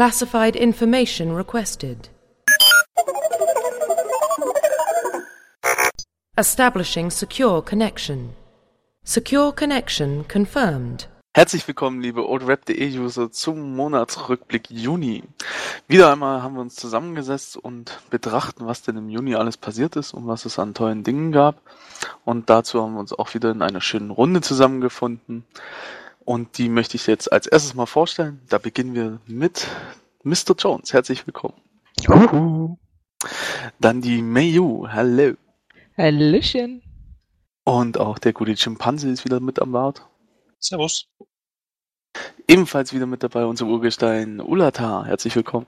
Classified information requested. Establishing secure connection. Secure connection confirmed. Herzlich willkommen, liebe oldrap.de-User, zum Monatsrückblick Juni. Wieder einmal haben wir uns zusammengesetzt und betrachten, was denn im Juni alles passiert ist und was es an tollen Dingen gab. Und dazu haben wir uns auch wieder in einer schönen Runde zusammengefunden. Und die möchte ich jetzt als erstes mal vorstellen. Da beginnen wir mit Mr. Jones. Herzlich willkommen. Juhu. Dann die Mayu. Hallo. Hallöchen. Und auch der gute Schimpanse ist wieder mit am Bart. Servus. Ebenfalls wieder mit dabei unser Urgestein Ulata. Herzlich willkommen.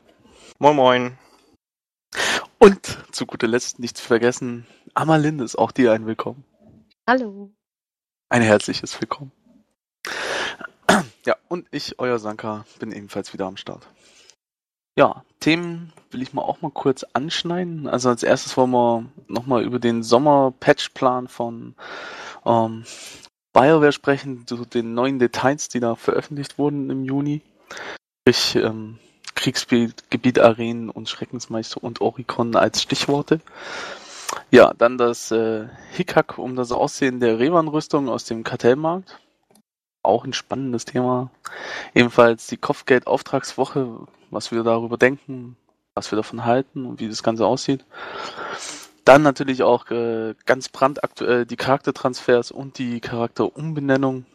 Moin Moin. Und zu guter Letzt nicht zu vergessen, Amalindes, auch dir ein Willkommen. Hallo. Ein herzliches Willkommen. Ja, und ich, euer Sanka, bin ebenfalls wieder am Start. Ja, Themen will ich mal auch mal kurz anschneiden. Also als erstes wollen wir nochmal über den Sommer-Patch-Plan von ähm, BioWare sprechen, zu den neuen Details, die da veröffentlicht wurden im Juni. Sprich, ähm, Kriegsgebiet, Arenen und Schreckensmeister und Oricon als Stichworte. Ja, dann das äh, Hickhack um das Aussehen der Revan-Rüstung aus dem Kartellmarkt. Auch ein spannendes Thema. Ebenfalls die Kopfgeld-Auftragswoche, was wir darüber denken, was wir davon halten und wie das Ganze aussieht. Dann natürlich auch äh, ganz brandaktuell die Charaktertransfers und die Charakterumbenennung.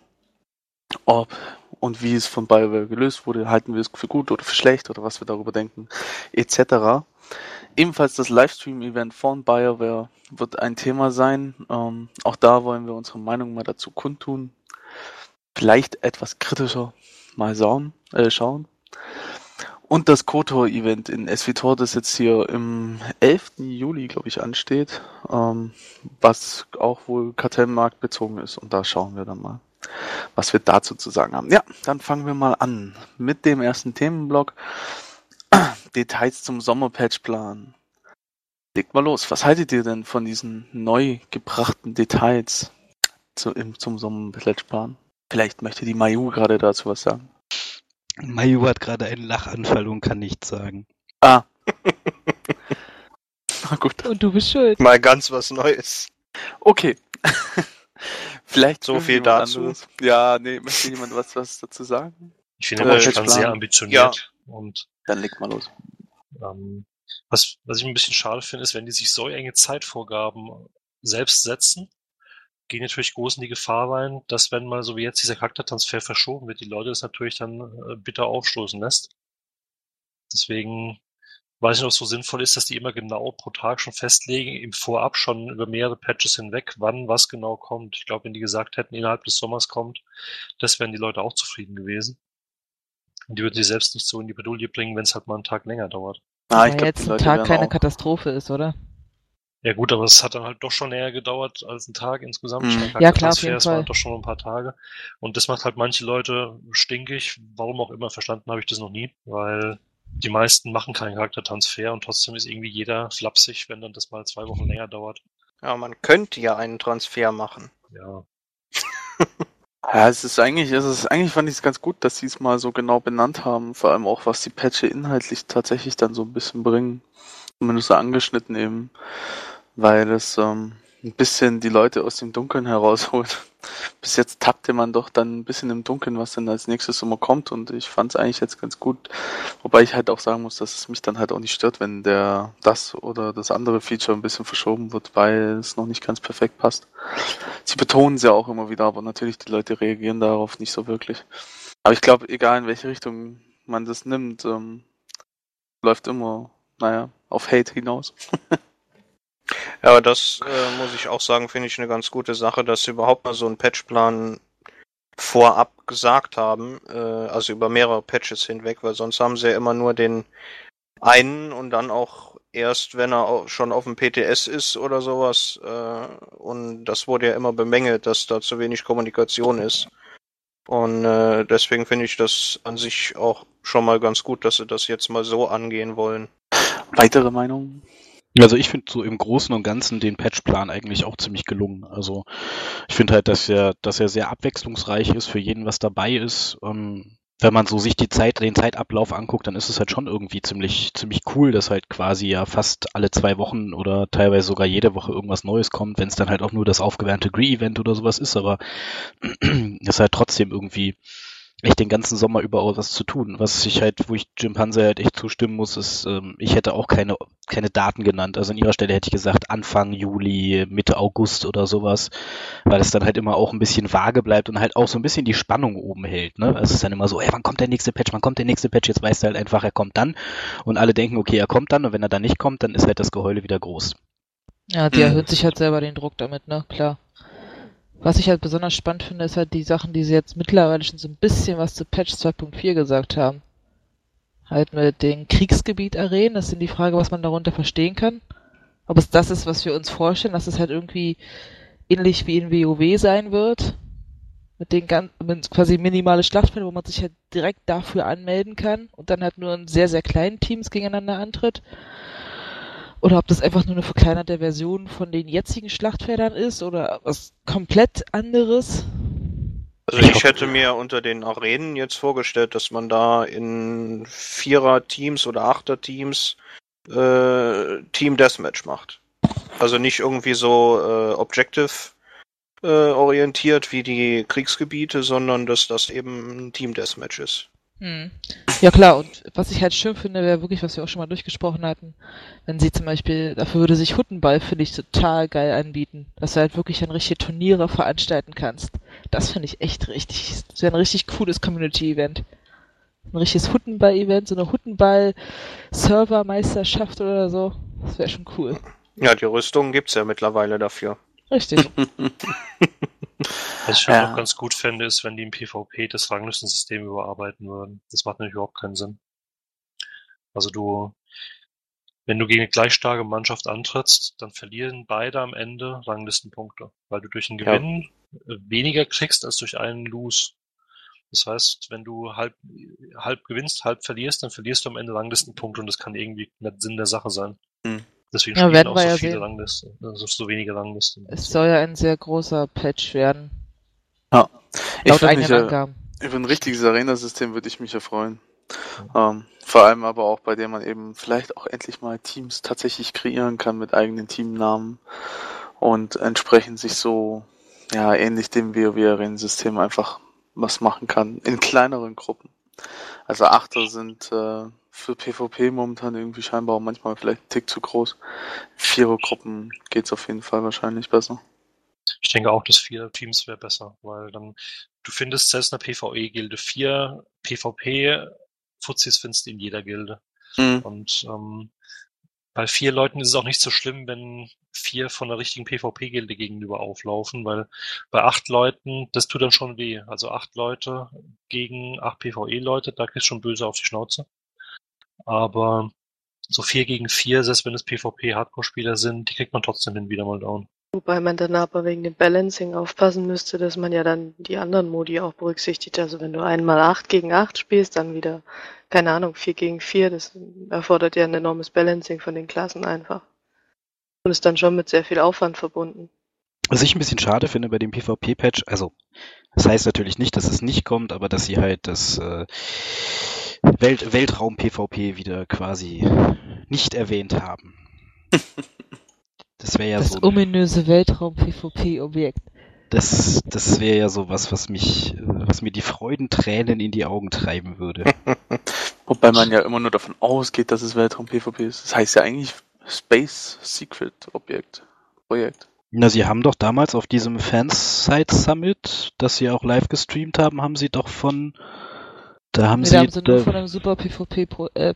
Ob und wie es von BioWare gelöst wurde, halten wir es für gut oder für schlecht oder was wir darüber denken, etc. Ebenfalls das Livestream-Event von BioWare wird ein Thema sein. Ähm, auch da wollen wir unsere Meinung mal dazu kundtun. Vielleicht etwas kritischer mal schauen. Äh, schauen. Und das KOTOR-Event in SVTOR, das jetzt hier im 11. Juli, glaube ich, ansteht, ähm, was auch wohl Kartellmarkt bezogen ist. Und da schauen wir dann mal, was wir dazu zu sagen haben. Ja, dann fangen wir mal an mit dem ersten Themenblock. Details zum Sommerpatchplan. Legt mal los. Was haltet ihr denn von diesen neu gebrachten Details zu, im, zum Sommerpatchplan? Vielleicht möchte die Mayu gerade dazu was sagen. Mayu hat gerade einen Lachanfall und kann nichts sagen. Ah. Na gut. Und du bist schuld. Mal ganz was Neues. Okay. Vielleicht So viel dazu. anderes. Ja, nee, möchte jemand was, was dazu sagen? Ich finde Äh, Patchplan. sehr ambitioniert. Und Dann leg mal los. ähm, was, was ich ein bisschen schade finde, ist, wenn die sich so enge Zeitvorgaben selbst setzen, gehen natürlich groß in die Gefahr rein, dass wenn mal so wie jetzt dieser Charaktertransfer verschoben wird, die Leute das natürlich dann äh, bitter aufstoßen lässt. Deswegen weiß ich nicht, ob es so sinnvoll ist, dass die immer genau pro Tag schon festlegen, im Vorab schon über mehrere Patches hinweg, wann was genau kommt. Ich glaube, wenn die gesagt hätten, innerhalb des Sommers kommt, das wären die Leute auch zufrieden gewesen. Und die würden sich selbst nicht so in die Bredouille bringen, wenn es halt mal einen Tag länger dauert. Ah, ich glaub, jetzt ein Tag keine auch- Katastrophe ist, oder? Ja gut, aber es hat dann halt doch schon länger gedauert als ein Tag insgesamt. Mhm. Meine, Ja, klar, auf jeden Charaktertransfers waren Fall. doch schon ein paar Tage. Und das macht halt manche Leute stinkig. Warum auch immer, verstanden habe ich das noch nie. Weil die meisten machen keinen Charaktertransfer und trotzdem ist irgendwie jeder flapsig, wenn dann das mal zwei Wochen länger dauert. Ja, man könnte ja einen Transfer machen. Ja, Ja, es ist eigentlich, es ist eigentlich fand ich es ganz gut, dass sie es mal so genau benannt haben, vor allem auch was die Patche inhaltlich tatsächlich dann so ein bisschen bringen. Zumindest so angeschnitten eben, weil es ähm, ein bisschen die Leute aus dem Dunkeln herausholt. Bis jetzt tappte man doch dann ein bisschen im Dunkeln, was denn als nächstes immer kommt und ich fand es eigentlich jetzt ganz gut. Wobei ich halt auch sagen muss, dass es mich dann halt auch nicht stört, wenn der das oder das andere Feature ein bisschen verschoben wird, weil es noch nicht ganz perfekt passt. Sie betonen es ja auch immer wieder, aber natürlich die Leute reagieren darauf nicht so wirklich. Aber ich glaube, egal in welche Richtung man das nimmt, ähm, läuft immer, naja, auf Hate hinaus. Ja, aber das äh, muss ich auch sagen, finde ich eine ganz gute Sache, dass sie überhaupt mal so einen Patchplan vorab gesagt haben, äh, also über mehrere Patches hinweg, weil sonst haben sie ja immer nur den einen und dann auch erst, wenn er au- schon auf dem PTS ist oder sowas. Äh, und das wurde ja immer bemängelt, dass da zu wenig Kommunikation ist. Und äh, deswegen finde ich das an sich auch schon mal ganz gut, dass sie das jetzt mal so angehen wollen. Weitere Meinungen? Also ich finde so im Großen und Ganzen den Patchplan eigentlich auch ziemlich gelungen. Also ich finde halt, dass er, dass er sehr abwechslungsreich ist, für jeden was dabei ist. Ähm, wenn man so sich die Zeit, den Zeitablauf anguckt, dann ist es halt schon irgendwie ziemlich, ziemlich cool, dass halt quasi ja fast alle zwei Wochen oder teilweise sogar jede Woche irgendwas Neues kommt, wenn es dann halt auch nur das aufgewärmte Gree-Event oder sowas ist, aber ist halt trotzdem irgendwie echt den ganzen Sommer über auch was zu tun. Was ich halt, wo ich Jim Panzer halt echt zustimmen muss, ist, ähm, ich hätte auch keine, keine Daten genannt. Also an ihrer Stelle hätte ich gesagt Anfang Juli, Mitte August oder sowas, weil es dann halt immer auch ein bisschen vage bleibt und halt auch so ein bisschen die Spannung oben hält. Ne? Also es ist dann immer so, ey, wann kommt der nächste Patch, wann kommt der nächste Patch? Jetzt weißt du halt einfach, er kommt dann und alle denken, okay, er kommt dann und wenn er dann nicht kommt, dann ist halt das Geheule wieder groß. Ja, die erhöht sich halt selber den Druck damit, ne? Klar. Was ich halt besonders spannend finde, ist halt die Sachen, die sie jetzt mittlerweile schon so ein bisschen was zu Patch 2.4 gesagt haben. Halt mit den Kriegsgebiet-Arenen, das sind die Frage, was man darunter verstehen kann. Ob es das ist, was wir uns vorstellen, dass es halt irgendwie ähnlich wie in WoW sein wird. Mit den ganz, mit quasi minimale Schlachtfelder, wo man sich halt direkt dafür anmelden kann und dann halt nur in sehr, sehr kleinen Teams gegeneinander antritt. Oder ob das einfach nur eine verkleinerte Version von den jetzigen Schlachtfeldern ist oder was komplett anderes. Also ich hätte mir unter den Arenen jetzt vorgestellt, dass man da in Vierer-Teams oder Achter-Teams äh, Team Deathmatch macht. Also nicht irgendwie so äh, Objective äh, orientiert wie die Kriegsgebiete, sondern dass das eben ein Team Deathmatch ist. Hm. Ja klar, und was ich halt schön finde, wäre wirklich, was wir auch schon mal durchgesprochen hatten, wenn sie zum Beispiel, dafür würde sich Huttenball, finde ich, total geil anbieten, dass du halt wirklich dann richtige Turniere veranstalten kannst. Das finde ich echt richtig, das wäre ein richtig cooles Community-Event. Ein richtiges Huttenball-Event, so eine Huttenball-Server-Meisterschaft oder so. Das wäre schon cool. Ja, die Rüstungen gibt's ja mittlerweile dafür. Richtig. Was ich halt Ja. auch ganz gut fände, ist, wenn die im PvP das Ranglistensystem überarbeiten würden. Das macht nämlich überhaupt keinen Sinn. Also du, wenn du gegen eine gleich starke Mannschaft antrittst, dann verlieren beide am Ende Ranglistenpunkte, weil du durch einen Ja. Gewinn äh, weniger kriegst als durch einen Lose. Das heißt, wenn du halb, halb gewinnst, halb verlierst, dann verlierst du am Ende Ranglistenpunkte und das kann irgendwie nicht Sinn der Sache sein. Hm. Deswegen Ja, spielen werden auch wir so ja viele sehen. Ranglisten, also so wenige Ranglisten. Es soll ja ein sehr großer Patch werden, Ja. Ich laut würde eigenen mich ja, Angaben. über ein richtiges Arena-System würde ich mich ja freuen. Ähm, vor allem aber auch, bei dem man eben vielleicht auch endlich mal Teams tatsächlich kreieren kann mit eigenen Teamnamen und entsprechend sich so, ja, ähnlich dem WoW-Arena-System einfach was machen kann in kleineren Gruppen. Also Achter sind äh, für PvP momentan irgendwie scheinbar auch manchmal vielleicht ein Tick zu groß. Vierer-Gruppen geht's auf jeden Fall wahrscheinlich besser. Ich denke auch, dass vier Teams wäre besser, weil dann, du findest selbst in der PvE-Gilde vier PvP-Fuzis findest du in jeder Gilde. Mhm. Und ähm, bei vier Leuten ist es auch nicht so schlimm, wenn vier von der richtigen PvP-Gilde gegenüber auflaufen, weil bei acht Leuten, das tut dann schon weh. Also acht Leute gegen acht PvE-Leute, da kriegst du schon böse auf die Schnauze. Aber so vier gegen vier, selbst wenn es PvP-Hardcore-Spieler sind, die kriegt man trotzdem hin wieder mal down. Wobei man dann aber wegen dem Balancing aufpassen müsste, dass man ja dann die anderen Modi auch berücksichtigt. Also wenn du einmal 8 gegen 8 spielst, dann wieder, keine Ahnung, 4 gegen 4, das erfordert ja ein enormes Balancing von den Klassen einfach. Und ist dann schon mit sehr viel Aufwand verbunden. Was ich ein bisschen schade finde bei dem PvP-Patch, also das heißt natürlich nicht, dass es nicht kommt, aber dass sie halt das äh, Welt Weltraum-PvP wieder quasi nicht erwähnt haben. Das wäre ja Das so. ominöse Weltraum-PvP-Objekt. Das, das wäre ja so was, was mich, äh, was mir die Freudentränen in die Augen treiben würde. Wobei man ja immer nur davon ausgeht, dass es Weltraum-PvP ist. Das heißt ja eigentlich Space Secret Objekt. Projekt. Na, sie haben doch damals auf diesem Fansite Summit, das sie auch live gestreamt haben, haben sie doch von, da haben Nee, sie, da haben sie nur von einem Super PvP, Pro äh,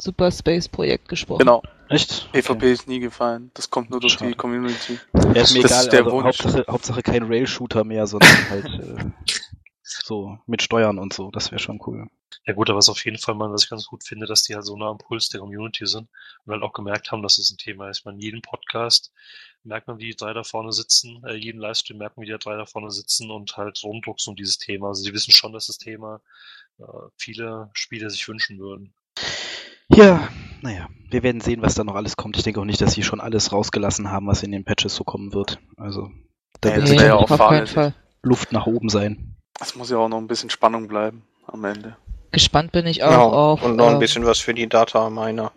Super Space Projekt gesprochen. Genau. echt? PvP ist nie gefallen. Das kommt nur durch Schade. die Community. Ja, ist mir Das egal, ist der also Wunsch. Hauptsache, Hauptsache kein Rail-Shooter mehr, sondern halt äh, so mit Steuern und so, das wäre schon cool. Ja gut, aber was auf jeden Fall mal, was ich ganz gut finde, dass die halt so nah am Puls der Community sind und halt auch gemerkt haben, dass es ein Thema ist. Ich meine, jeden Podcast merkt man, wie die drei da vorne sitzen, äh, jeden Livestream merkt man, wie die drei da vorne sitzen und halt rumdrucksen um dieses Thema. Also sie wissen schon, dass das Thema äh, viele Spieler sich wünschen würden. Ja, naja, wir werden sehen, was da noch alles kommt. Ich denke auch nicht, dass sie schon alles rausgelassen haben, was in den Patches so kommen wird. Also, da wird Nee, ja auch auf keinen fahrlässig. Fall. Luft nach oben sein. Es muss ja auch noch ein bisschen Spannung bleiben. am Ende. Gespannt bin ich auch Ja, auf. und noch ein ähm, bisschen was für die Data Miner.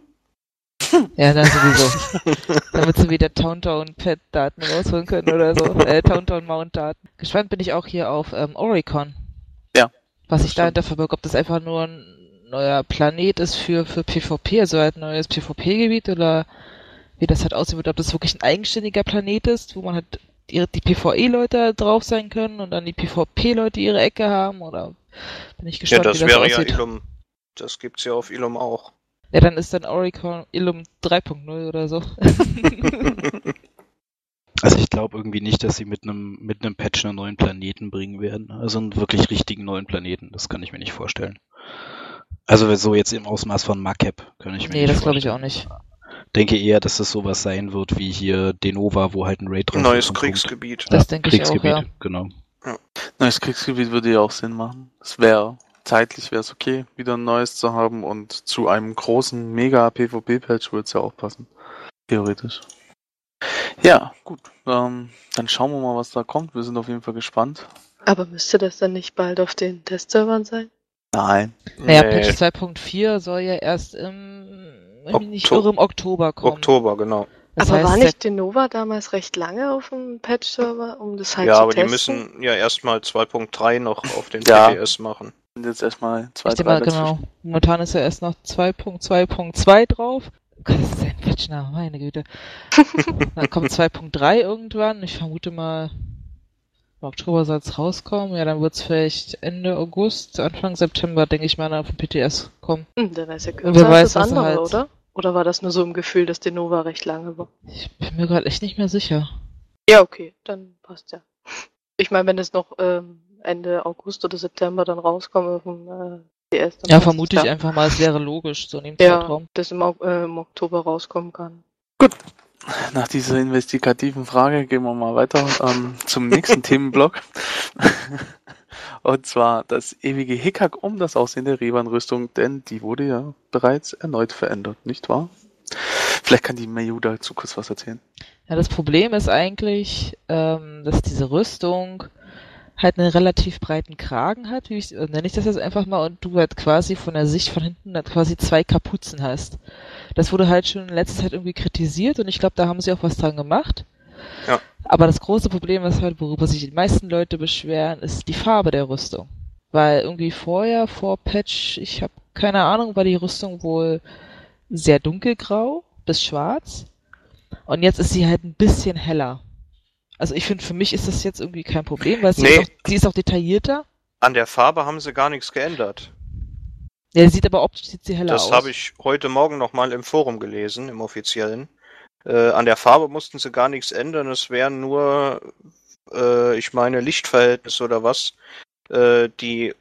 Ja, dann sowieso. Damit sie wieder Towntown-Pet-Daten rausholen können oder so. Äh, Towntown-Mount-Daten. Gespannt bin ich auch hier auf ähm, Oricon. Ja. Was sich Stimmt. dahinter verbirgt, ob das einfach nur ein neuer Planet ist für, für PvP, also halt ein neues PvP-Gebiet oder wie das halt aussehen wird, ob das wirklich ein eigenständiger Planet ist, wo man halt ihre, die PvE-Leute drauf sein können und dann die PvP-Leute ihre Ecke haben oder bin ich Ja, gespannt, das wie das wäre ja aussieht. Ilum. Das gibt's ja auf Ilum auch. Ja, dann ist dann Oricon Illum 3.0 oder so. Also ich glaube irgendwie nicht, dass sie mit einem mit einem Patch einen neuen Planeten bringen werden. Also einen wirklich richtigen neuen Planeten. Das kann ich mir nicht vorstellen. Also so jetzt im Ausmaß von Macap kann ich mir nee, nicht das glaube ich vorstellen. auch nicht. Denke eher, dass das sowas sein wird wie hier Denova, wo halt ein Raid drauf Neues Kriegsgebiet. Das denke ich auch, ja. genau. Neues Kriegsgebiet würde ja auch Sinn machen. Es wäre, zeitlich wäre es okay, wieder ein neues zu haben und zu einem großen Mega-PvP-Patch würde es ja auch passen. Theoretisch. Ja, gut. Ähm, dann schauen wir mal, was da kommt. Wir sind auf jeden Fall gespannt. Aber müsste das dann nicht bald auf den Testservern sein? Nein. Naja, Nee, Patch 2.4 soll ja erst im, nicht irre, im Oktober kommen. Oktober, genau. Das aber heißt, war nicht Denova damals recht lange auf dem Patch-Server, um das halt ja, zu aber die testen? müssen ja erstmal 2.3 noch auf den Ja. PPS machen. Sind jetzt erstmal zwei, ich drei mal, genau. Momentan ist ja erst noch 2.2.2 drauf. Gott, das ist ein Patchname, meine Güte. Dann kommt 2.3 irgendwann. Ich vermute mal, im Oktober soll es rauskommen. Ja, dann wird es vielleicht Ende August, Anfang September, denke ich mal, auf dem PTS kommen. Hm, dann ist ja kürzer als das er andere, halt- oder? Oder war das nur so im Gefühl, dass Denova recht lange war? Ich bin mir gerade echt nicht mehr sicher. Ja, okay, dann passt ja. Ich meine, wenn es noch ähm, Ende August oder September dann rauskommt auf dem äh, dann Ja, vermute ich einfach mal, es wäre logisch, so in dem Ja, Zeitraum. dass im, äh, im Oktober rauskommen kann. Nach dieser investigativen Frage gehen wir mal weiter ähm, zum nächsten Themenblock. Und zwar das ewige Hickhack um das Aussehen der Revan-Rüstung, denn die wurde ja bereits erneut verändert, nicht wahr? Vielleicht kann die Mayu dazu kurz was erzählen. Ja, das Problem ist eigentlich, ähm, dass diese Rüstung halt einen relativ breiten Kragen hat, wie ich, äh, nenne ich das jetzt einfach mal, und du halt quasi von der Sicht von hinten halt quasi zwei Kapuzen hast. Das wurde halt schon in letzter Zeit irgendwie kritisiert und ich glaube, da haben sie auch was dran gemacht. Ja. Aber das große Problem ist halt, worüber sich die meisten Leute beschweren, ist die Farbe der Rüstung. Weil irgendwie vorher, vor Patch, ich habe keine Ahnung, war die Rüstung wohl sehr dunkelgrau bis schwarz. Und jetzt ist sie halt ein bisschen heller. Also ich finde, für mich ist das jetzt irgendwie kein Problem, weil sie, Nee. ist, auch, sie ist auch detaillierter. An der Farbe haben sie gar nichts geändert. Ja, sie sieht aber optisch sieht sie heller aus. Das habe ich heute Morgen nochmal im Forum gelesen, im offiziellen. Äh, an der Farbe mussten sie gar nichts ändern. Es wären nur, äh, ich meine, Lichtverhältnis oder was. Äh, die,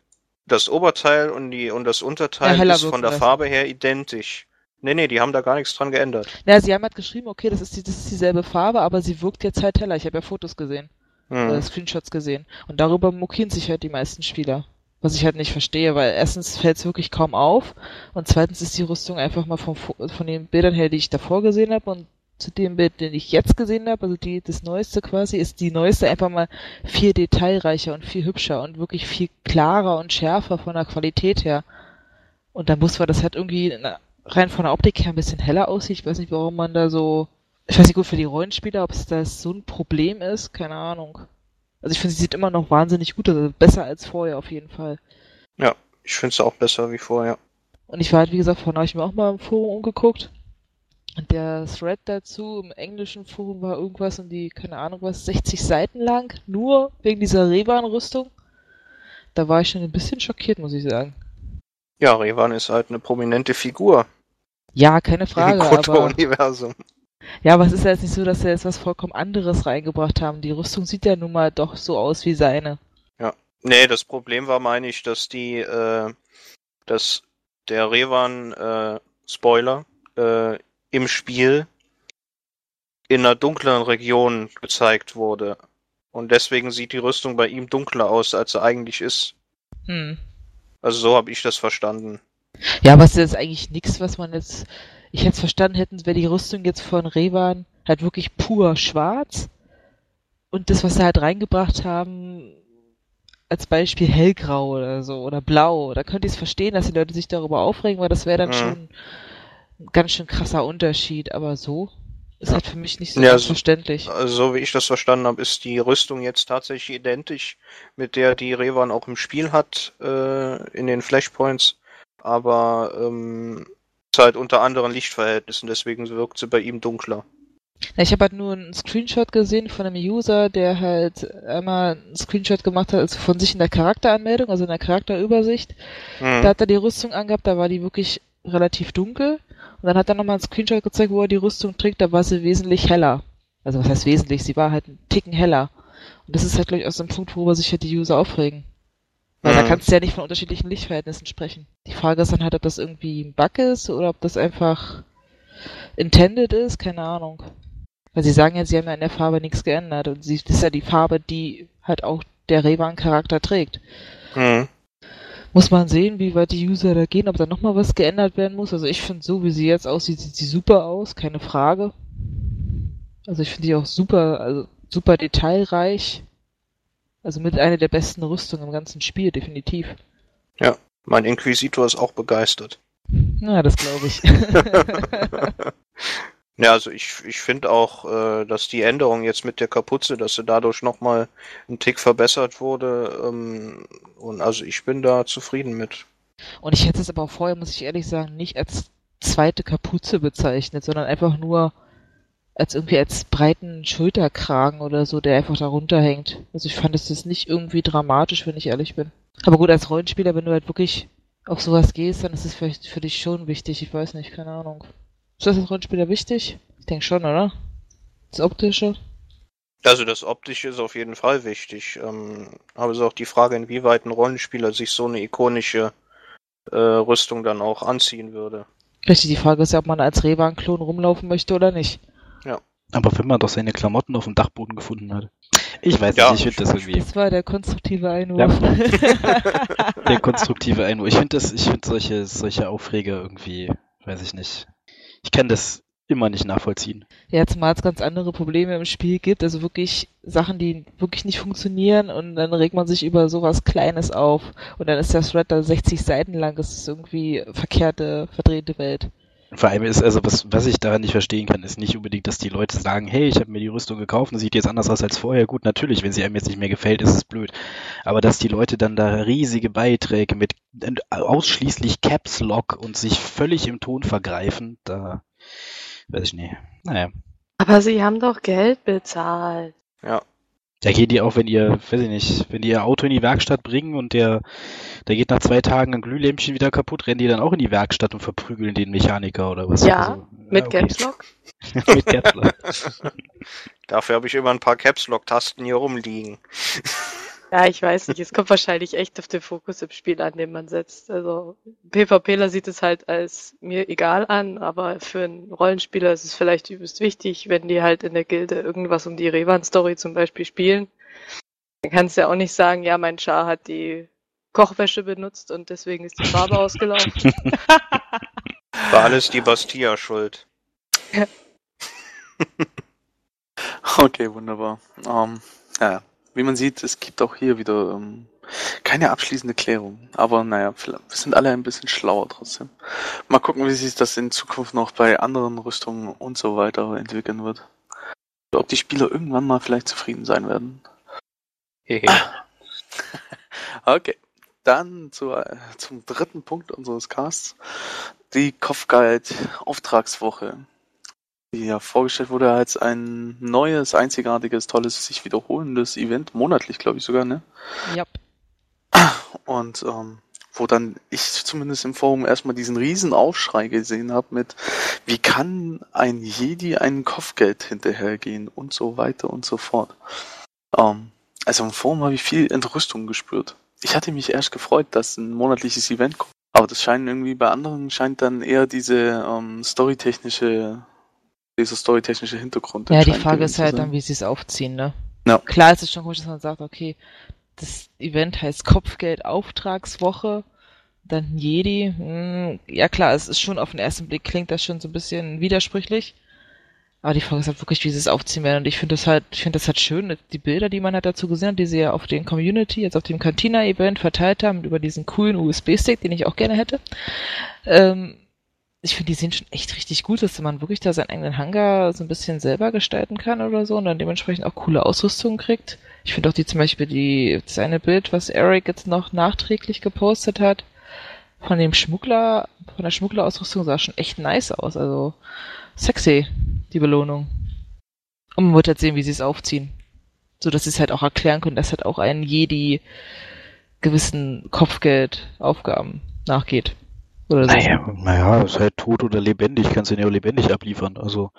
das Oberteil und, die, und das Unterteil Ja, ist von der lassen. Farbe her identisch. Nee, nee, die haben da gar nichts dran geändert. Ja, sie haben halt geschrieben, okay, das ist, die, das ist dieselbe Farbe, aber sie wirkt jetzt halt heller. Ich habe ja Fotos gesehen, Hm. äh, Screenshots gesehen. Und darüber mokieren sich halt die meisten Spieler. Was ich halt nicht verstehe, weil erstens fällt es wirklich kaum auf und zweitens ist die Rüstung einfach mal vom, von den Bildern her, die ich davor gesehen habe und zu dem Bild, den ich jetzt gesehen habe, also die, das neueste quasi, ist die neueste einfach mal viel detailreicher und viel hübscher und wirklich viel klarer und schärfer von der Qualität her. Und dann muss man das halt irgendwie na, rein von der Optik her ein bisschen heller aussieht. Ich weiß nicht, warum man da so, ich weiß nicht gut für die Rollenspieler, ob es das so ein Problem ist, keine Ahnung. Also ich finde, sie sieht immer noch wahnsinnig gut aus, also besser als vorher auf jeden Fall. Ich finde es auch besser wie vorher. Und ich war halt, wie gesagt, vorhin habe ich mir auch mal im Forum umgeguckt. Und der Thread dazu im englischen Forum war irgendwas um die, keine Ahnung was, 60 Seiten lang, nur wegen dieser Reban-Rüstung. Da war ich schon ein bisschen schockiert, muss ich sagen. Ja, Revan ist halt eine prominente Figur Ja, keine Frage, im aber, Kotor-Universum. ja, aber es ist ja jetzt nicht so, dass sie jetzt was vollkommen anderes reingebracht haben. Die Rüstung sieht ja nun mal doch so aus wie seine. Nee, das Problem war, meine ich, dass die, äh, dass der Revan, äh, Spoiler, äh, im Spiel in einer dunkleren Region gezeigt wurde. Und deswegen sieht die Rüstung bei ihm dunkler aus, als sie eigentlich ist. Hm. Also so habe ich das verstanden. Ja, aber es ist eigentlich nichts, was man jetzt. Ich hätte es verstanden, hätten wäre die Rüstung jetzt von Revan halt wirklich pur schwarz. Und das, was sie halt reingebracht haben, als Beispiel hellgrau oder so oder blau. Da könnte ich es verstehen, dass die Leute sich darüber aufregen, weil das wäre dann Mhm. schon ein ganz schön krasser Unterschied. Aber so ist halt für mich nicht so Ja, ganz so- verständlich. Also, so wie ich das verstanden habe, ist die Rüstung jetzt tatsächlich identisch mit der, die Revan auch im Spiel hat, äh, in den Flashpoints. Aber ähm, ist halt unter anderen Lichtverhältnissen, deswegen wirkt sie bei ihm dunkler. Ich habe halt nur einen Screenshot gesehen von einem User, der halt einmal einen Screenshot gemacht hat, also von sich in der Charakteranmeldung, also in der Charakterübersicht. Hm. Da hat er die Rüstung angehabt, da war die wirklich relativ dunkel. Und dann hat er nochmal einen Screenshot gezeigt, wo er die Rüstung trägt, da war sie wesentlich heller. Also was heißt wesentlich? Sie war halt einen Ticken heller. Und das ist halt, glaube ich, auch so ein Punkt, worüber sich halt die User aufregen. Weil da Mhm. kannst du ja nicht von unterschiedlichen Lichtverhältnissen sprechen. Die Frage ist dann halt, ob das irgendwie ein Bug ist oder ob das einfach intended ist, keine Ahnung. Weil sie sagen ja, sie haben ja in der Farbe nichts geändert und sie, das ist ja die Farbe, die halt auch der Revan-Charakter trägt. Hm. Muss man sehen, wie weit die User da gehen, ob da nochmal was geändert werden muss. Also ich finde, so wie sie jetzt aussieht, sieht sie super aus, keine Frage. Also ich finde die auch super, also super detailreich. Also mit einer der besten Rüstungen im ganzen Spiel, definitiv. Mein Inquisitor ist auch begeistert. Na, das glaube ich. Ja, also ich, ich finde auch, äh, dass die Änderung jetzt mit der Kapuze, dass sie dadurch nochmal ein Tick verbessert wurde. Ähm, und also ich bin da zufrieden mit. Und ich hätte es aber auch vorher, muss ich ehrlich sagen, nicht als zweite Kapuze bezeichnet, sondern einfach nur als irgendwie als breiten Schulterkragen oder so, der einfach darunter hängt. Also ich fand es jetzt nicht irgendwie dramatisch, wenn ich ehrlich bin. Aber gut, als Rollenspieler, wenn du halt wirklich auf sowas gehst, dann ist es vielleicht für dich schon wichtig. Ich weiß nicht, keine Ahnung. Ist das als Rollenspieler wichtig? Ich denke schon, oder? Das Optische? Also das Optische ist auf jeden Fall wichtig. Ähm, aber es ist auch die Frage, inwieweit ein Rollenspieler sich so eine ikonische äh, Rüstung dann auch anziehen würde. Richtig, die Frage ist ja, ob man als Revan-Klon rumlaufen möchte oder nicht. Aber wenn man doch seine Klamotten auf dem Dachboden gefunden hat. Ich weiß Ja. nicht, ich finde das irgendwie Das war der konstruktive Einwurf. der konstruktive Einwurf. Ich finde das, ich finde solche, solche Aufreger irgendwie, weiß ich nicht. Ich kann das immer nicht nachvollziehen. Ja, zumal es ganz andere Probleme im Spiel gibt, also wirklich Sachen, die wirklich nicht funktionieren und dann regt man sich über sowas Kleines auf und dann ist der Thread da 60 Seiten lang, das ist irgendwie verkehrte, verdrehte Welt. Vor allem ist, also was, was ich daran nicht verstehen kann, ist nicht unbedingt, dass die Leute sagen, hey, ich habe mir die Rüstung gekauft und sieht jetzt anders aus als vorher. Gut, natürlich, wenn sie einem jetzt nicht mehr gefällt, ist es blöd. Aber dass die Leute dann da riesige Beiträge mit äh, ausschließlich Caps Lock und sich völlig im Ton vergreifen, da weiß ich nicht. Naja. Aber sie haben doch Geld bezahlt. Da gehen die auch, wenn ihr, weiß ich nicht, wenn die ihr Auto in die Werkstatt bringen und der, der geht nach zwei Tagen ein Glühlämpchen wieder kaputt, rennen die dann auch in die Werkstatt und verprügeln den Mechaniker oder was? Ja, Also, Mit okay. Caps Lock? mit Caps Lock. Dafür habe ich immer ein paar Caps Lock Tasten hier rumliegen. Ja, ich weiß nicht. Es kommt wahrscheinlich echt auf den Fokus im Spiel an, den man setzt. Also PvPler sieht es halt als mir egal an, aber für einen Rollenspieler ist es vielleicht übelst wichtig, wenn die halt in der Gilde irgendwas um die Revan-Story zum Beispiel spielen. Dann kannst du ja auch nicht sagen, ja, mein Char hat die Kochwäsche benutzt und deswegen ist die Farbe ausgelaufen. War alles die Bastia schuld. Okay, wunderbar. Ähm, ja, wie man sieht, es gibt auch hier wieder ähm, keine abschließende Klärung. Aber naja, wir sind alle ein bisschen schlauer trotzdem. Mal gucken, wie sich das in Zukunft noch bei anderen Rüstungen und so weiter entwickeln wird. Ob die Spieler irgendwann mal vielleicht zufrieden sein werden. Hehe. Okay, dann zu, äh, zum dritten Punkt unseres Casts. Die Kopfguide Auftragswoche. Die ja vorgestellt wurde als ein neues, einzigartiges, tolles, sich wiederholendes Event, monatlich glaube ich sogar, ne? Ja. Und ähm, wo dann ich zumindest im Forum erstmal diesen riesen Aufschrei gesehen habe mit, wie kann ein Jedi einen Kopfgeld hinterhergehen und so weiter und so fort. Ähm, also im Forum habe ich viel Entrüstung gespürt. Ich hatte mich erst gefreut, dass ein monatliches Event kommt. Aber das scheint irgendwie bei anderen scheint dann eher diese ähm, storytechnische, dieser storytechnische Hintergrund. Ja, die Frage ist halt dann, wie sie es aufziehen, ne? Ja. Klar ist es schon komisch, dass man sagt, okay, das Event heißt Kopfgeld Auftragswoche, dann Jedi. Hm, ja klar, es ist schon auf den ersten Blick klingt das schon so ein bisschen widersprüchlich. Aber die Frage ist halt wirklich, wie sie es aufziehen werden. Und ich finde das halt, ich finde das halt schön, die Bilder, die man halt dazu gesehen hat, die sie ja auf den Community, jetzt auf dem Cantina-Event verteilt haben, über diesen coolen USB-Stick, den ich auch gerne hätte. Ähm, ich finde, die sehen schon echt richtig gut, dass man wirklich da seinen eigenen Hangar so ein bisschen selber gestalten kann oder so und dann dementsprechend auch coole Ausrüstung kriegt. Ich finde auch die zum Beispiel die, das eine Bild, was Eric jetzt noch nachträglich gepostet hat, von dem Schmuggler, von der Schmugglerausrüstung sah schon echt nice aus. Also sexy, die Belohnung. Und man wird jetzt sehen, wie sie es aufziehen. So dass sie es halt auch erklären können, dass halt auch ein Jedi gewissen Kopfgeldaufgaben nachgeht. Oder so. Naja, naja, ist halt tot oder lebendig, kannst du ihn ja auch lebendig abliefern. Also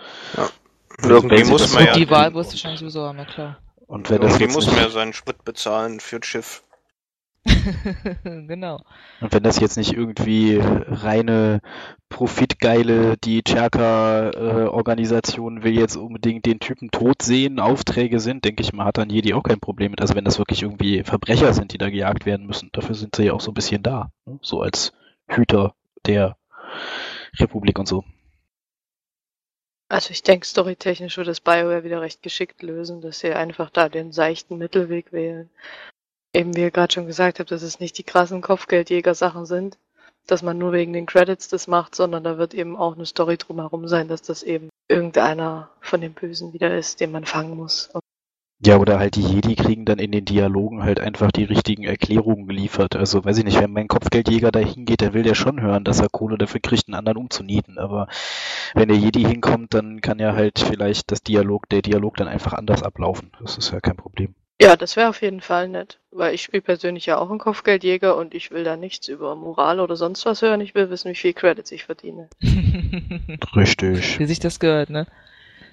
Irgendwie wenn sie muss das man ja, die Wahl wirst du wahrscheinlich sowieso haben, ja klar. und wenn das irgendwie jetzt muss man ja seinen Sprit bezahlen für das Schiff. genau. und wenn das jetzt nicht irgendwie reine profitgeile, die Cherka-Organisation will jetzt unbedingt den Typen tot sehen, Aufträge sind, denke ich mal, hat dann Jedi auch kein Problem mit. Also wenn das wirklich irgendwie Verbrecher sind, die da gejagt werden müssen, dafür sind sie ja auch so ein bisschen da. ne? So als Hüter der Republik und so. Also ich denke, storytechnisch wird das BioWare wieder recht geschickt lösen, dass sie einfach da den seichten Mittelweg wählen. Eben wie ihr gerade schon gesagt habt, dass es nicht die krassen Kopfgeldjäger-Sachen sind, dass man nur wegen den Credits das macht, sondern da wird eben auch eine Story drumherum sein, dass das eben irgendeiner von den Bösen wieder ist, den man fangen muss. Und Ja, oder halt die Jedi kriegen dann in den Dialogen halt einfach die richtigen Erklärungen geliefert. Also weiß ich nicht, wenn mein Kopfgeldjäger da hingeht, der will ja schon hören, dass er Kohle dafür kriegt, einen anderen umzunieten. Aber wenn der Jedi hinkommt, dann kann ja halt vielleicht das Dialog, der Dialog dann einfach anders ablaufen. Das ist ja kein Problem. ja, das wäre auf jeden Fall nett, weil ich spiele persönlich ja auch einen Kopfgeldjäger und ich will da nichts über Moral oder sonst was hören. Ich will wissen, wie viel Credits ich verdiene. Richtig. Wie sich das gehört, ne?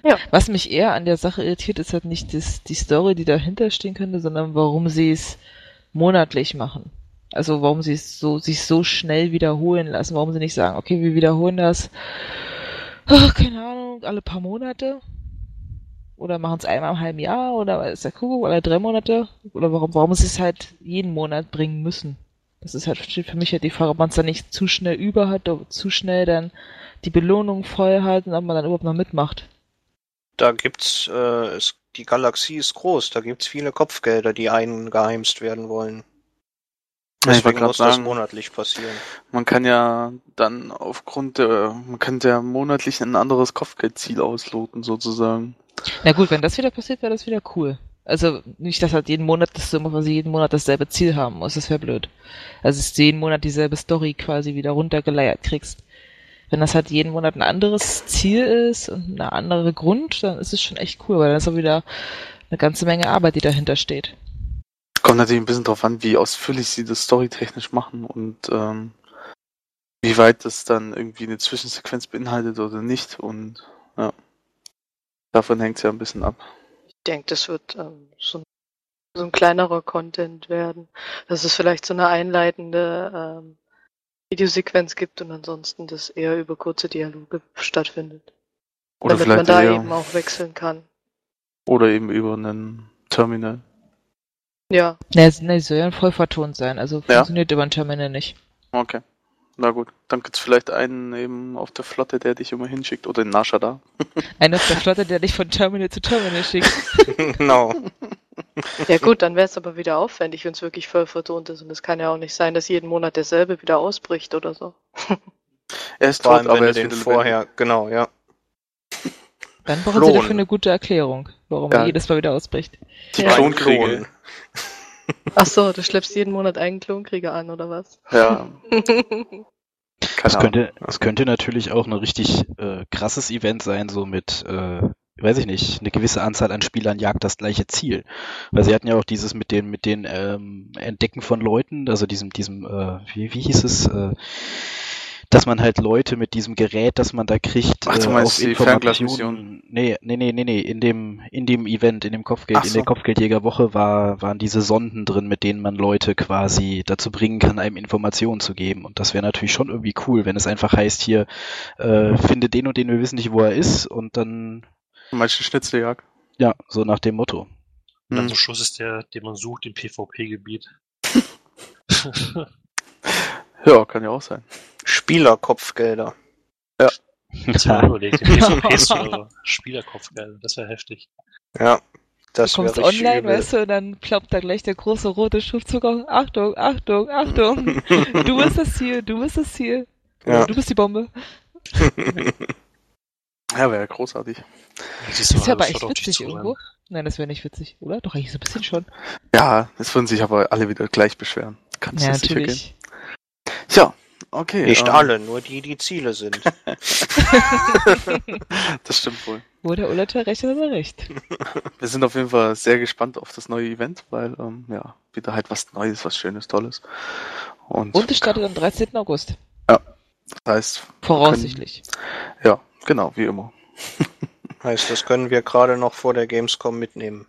Ja. Was mich eher an der Sache irritiert, ist halt nicht das, die Story, die dahinter stehen könnte, sondern warum sie es monatlich machen. Also warum sie es so, sich so schnell wiederholen lassen. Warum sie nicht sagen, okay, wir wiederholen das, ach, keine Ahnung, alle paar Monate. Oder machen es einmal im halben Jahr oder ist der Kuckuck alle drei Monate. Oder warum, warum sie es halt jeden Monat bringen müssen. Das ist halt, für mich halt die Frage, ob man es dann nicht zu schnell über hat, zu schnell dann die Belohnung voll hat und ob man dann überhaupt noch mitmacht. Da gibt's, äh, es, die Galaxie ist groß, da gibt's viele Kopfgelder, die eingeheimst werden wollen. Deswegen muss das sagen, monatlich passieren. man kann ja dann aufgrund der, man könnte ja monatlich ein anderes Kopfgeldziel ausloten, sozusagen. Na gut, wenn das wieder passiert, wäre das wieder cool. Also nicht, dass halt jeden Monat, dass du immer quasi jeden Monat dasselbe Ziel haben musst, das wäre blöd. Also dass du jeden Monat dieselbe Story quasi wieder runtergeleiert kriegst. Wenn das halt jeden Monat ein anderes Ziel ist und eine andere Grund, dann ist es schon echt cool, weil dann ist auch wieder eine ganze Menge Arbeit, die dahinter steht. Kommt natürlich ein bisschen drauf an, wie ausführlich sie das storytechnisch machen und ähm, wie weit das dann irgendwie eine Zwischensequenz beinhaltet oder nicht. Und ja, davon hängt es ja ein bisschen ab. Ich denke, das wird ähm, so, ein, so ein kleinerer Content werden. Dass es vielleicht so eine einleitende ähm, Videosequenz gibt und ansonsten das eher über kurze Dialoge stattfindet. Oder damit man da eher, eben auch wechseln kann. oder eben über einen Terminal. Ja, Ne, es ne, es soll ja ein vollvertont sein, also Ja. funktioniert über ein Terminal nicht. Okay. Na gut, dann gibt's vielleicht einen eben auf der Flotte, der dich immer hinschickt oder in Nasha da. Einer auf der Flotte, der dich von Terminal zu Terminal schickt. genau. ja gut, dann wäre es aber wieder aufwendig, wenn es wirklich voll vertont ist. Und es kann ja auch nicht sein, dass jeden Monat derselbe wieder ausbricht oder so. Er ist tot, aber wenn er ist wieder vorher, genau, ja. Dann brauchen sie Klon. dafür eine gute Erklärung, warum Ja. er jedes Mal wieder ausbricht. Die Ja. Klonkriege. Klon. Ach so, du schleppst jeden Monat einen Klonkrieger an, oder was? Ja, Ahnung. könnte, das könnte natürlich auch ein richtig äh, krasses Event sein, so mit, äh, weiß ich nicht, eine gewisse Anzahl an Spielern jagt das gleiche Ziel. Weil sie hatten ja auch dieses mit den, mit den ähm, Entdecken von Leuten, also diesem, diesem, äh, wie, wie hieß es, äh, dass man halt Leute mit diesem Gerät, das man da kriegt, Ach, du äh, auf die Informationen. Fernglasmission? Nee, nee, nee, nee, nee, in dem, in dem Event, in dem Kopfgeld, Ach in so. der Kopfgeldjägerwoche war, waren diese Sonden drin, mit denen man Leute quasi dazu bringen kann, einem Informationen zu geben. Und das wäre natürlich schon irgendwie cool, wenn es einfach heißt hier, äh, finde den und den, wir wissen nicht, wo er ist, und dann, Manche Schnitzeljagd. ja, so nach dem Motto. Und dann Hm. zum Schluss ist der, den man sucht, im PvP-Gebiet. Ja, kann ja auch sein. Spielerkopfgelder. Das wäre überlegt. PvP-Server. Spielerkopfgeld. Das wäre heftig. Ja, das du wäre kommst online, übel. weißt du, und dann ploppt da gleich der große rote Schriftzug auf. Achtung, Achtung, Achtung. du bist das Ziel, du bist das Ziel. Ja. Du bist die Bombe. Ja, wäre ja großartig. Das Das ist ja aber echt witzig irgendwo. Nein, das wäre nicht witzig, oder? Doch, eigentlich so ein bisschen schon. Ja, es würden sich aber alle wieder gleich beschweren. Kann es Ja, das sicher gehen? natürlich. Ja, okay. Nicht ähm, alle, nur die, die Ziele sind. Das stimmt wohl. Wo der Ullerte recht hat, hat er recht. Wir sind auf jeden Fall sehr gespannt auf das neue Event, weil, ähm, ja, wieder halt was Neues, was Schönes, Tolles. Und, Und es startet am 13. August. das heißt, Voraussichtlich. ja, genau, wie immer. heißt, das können wir gerade noch vor der Gamescom mitnehmen.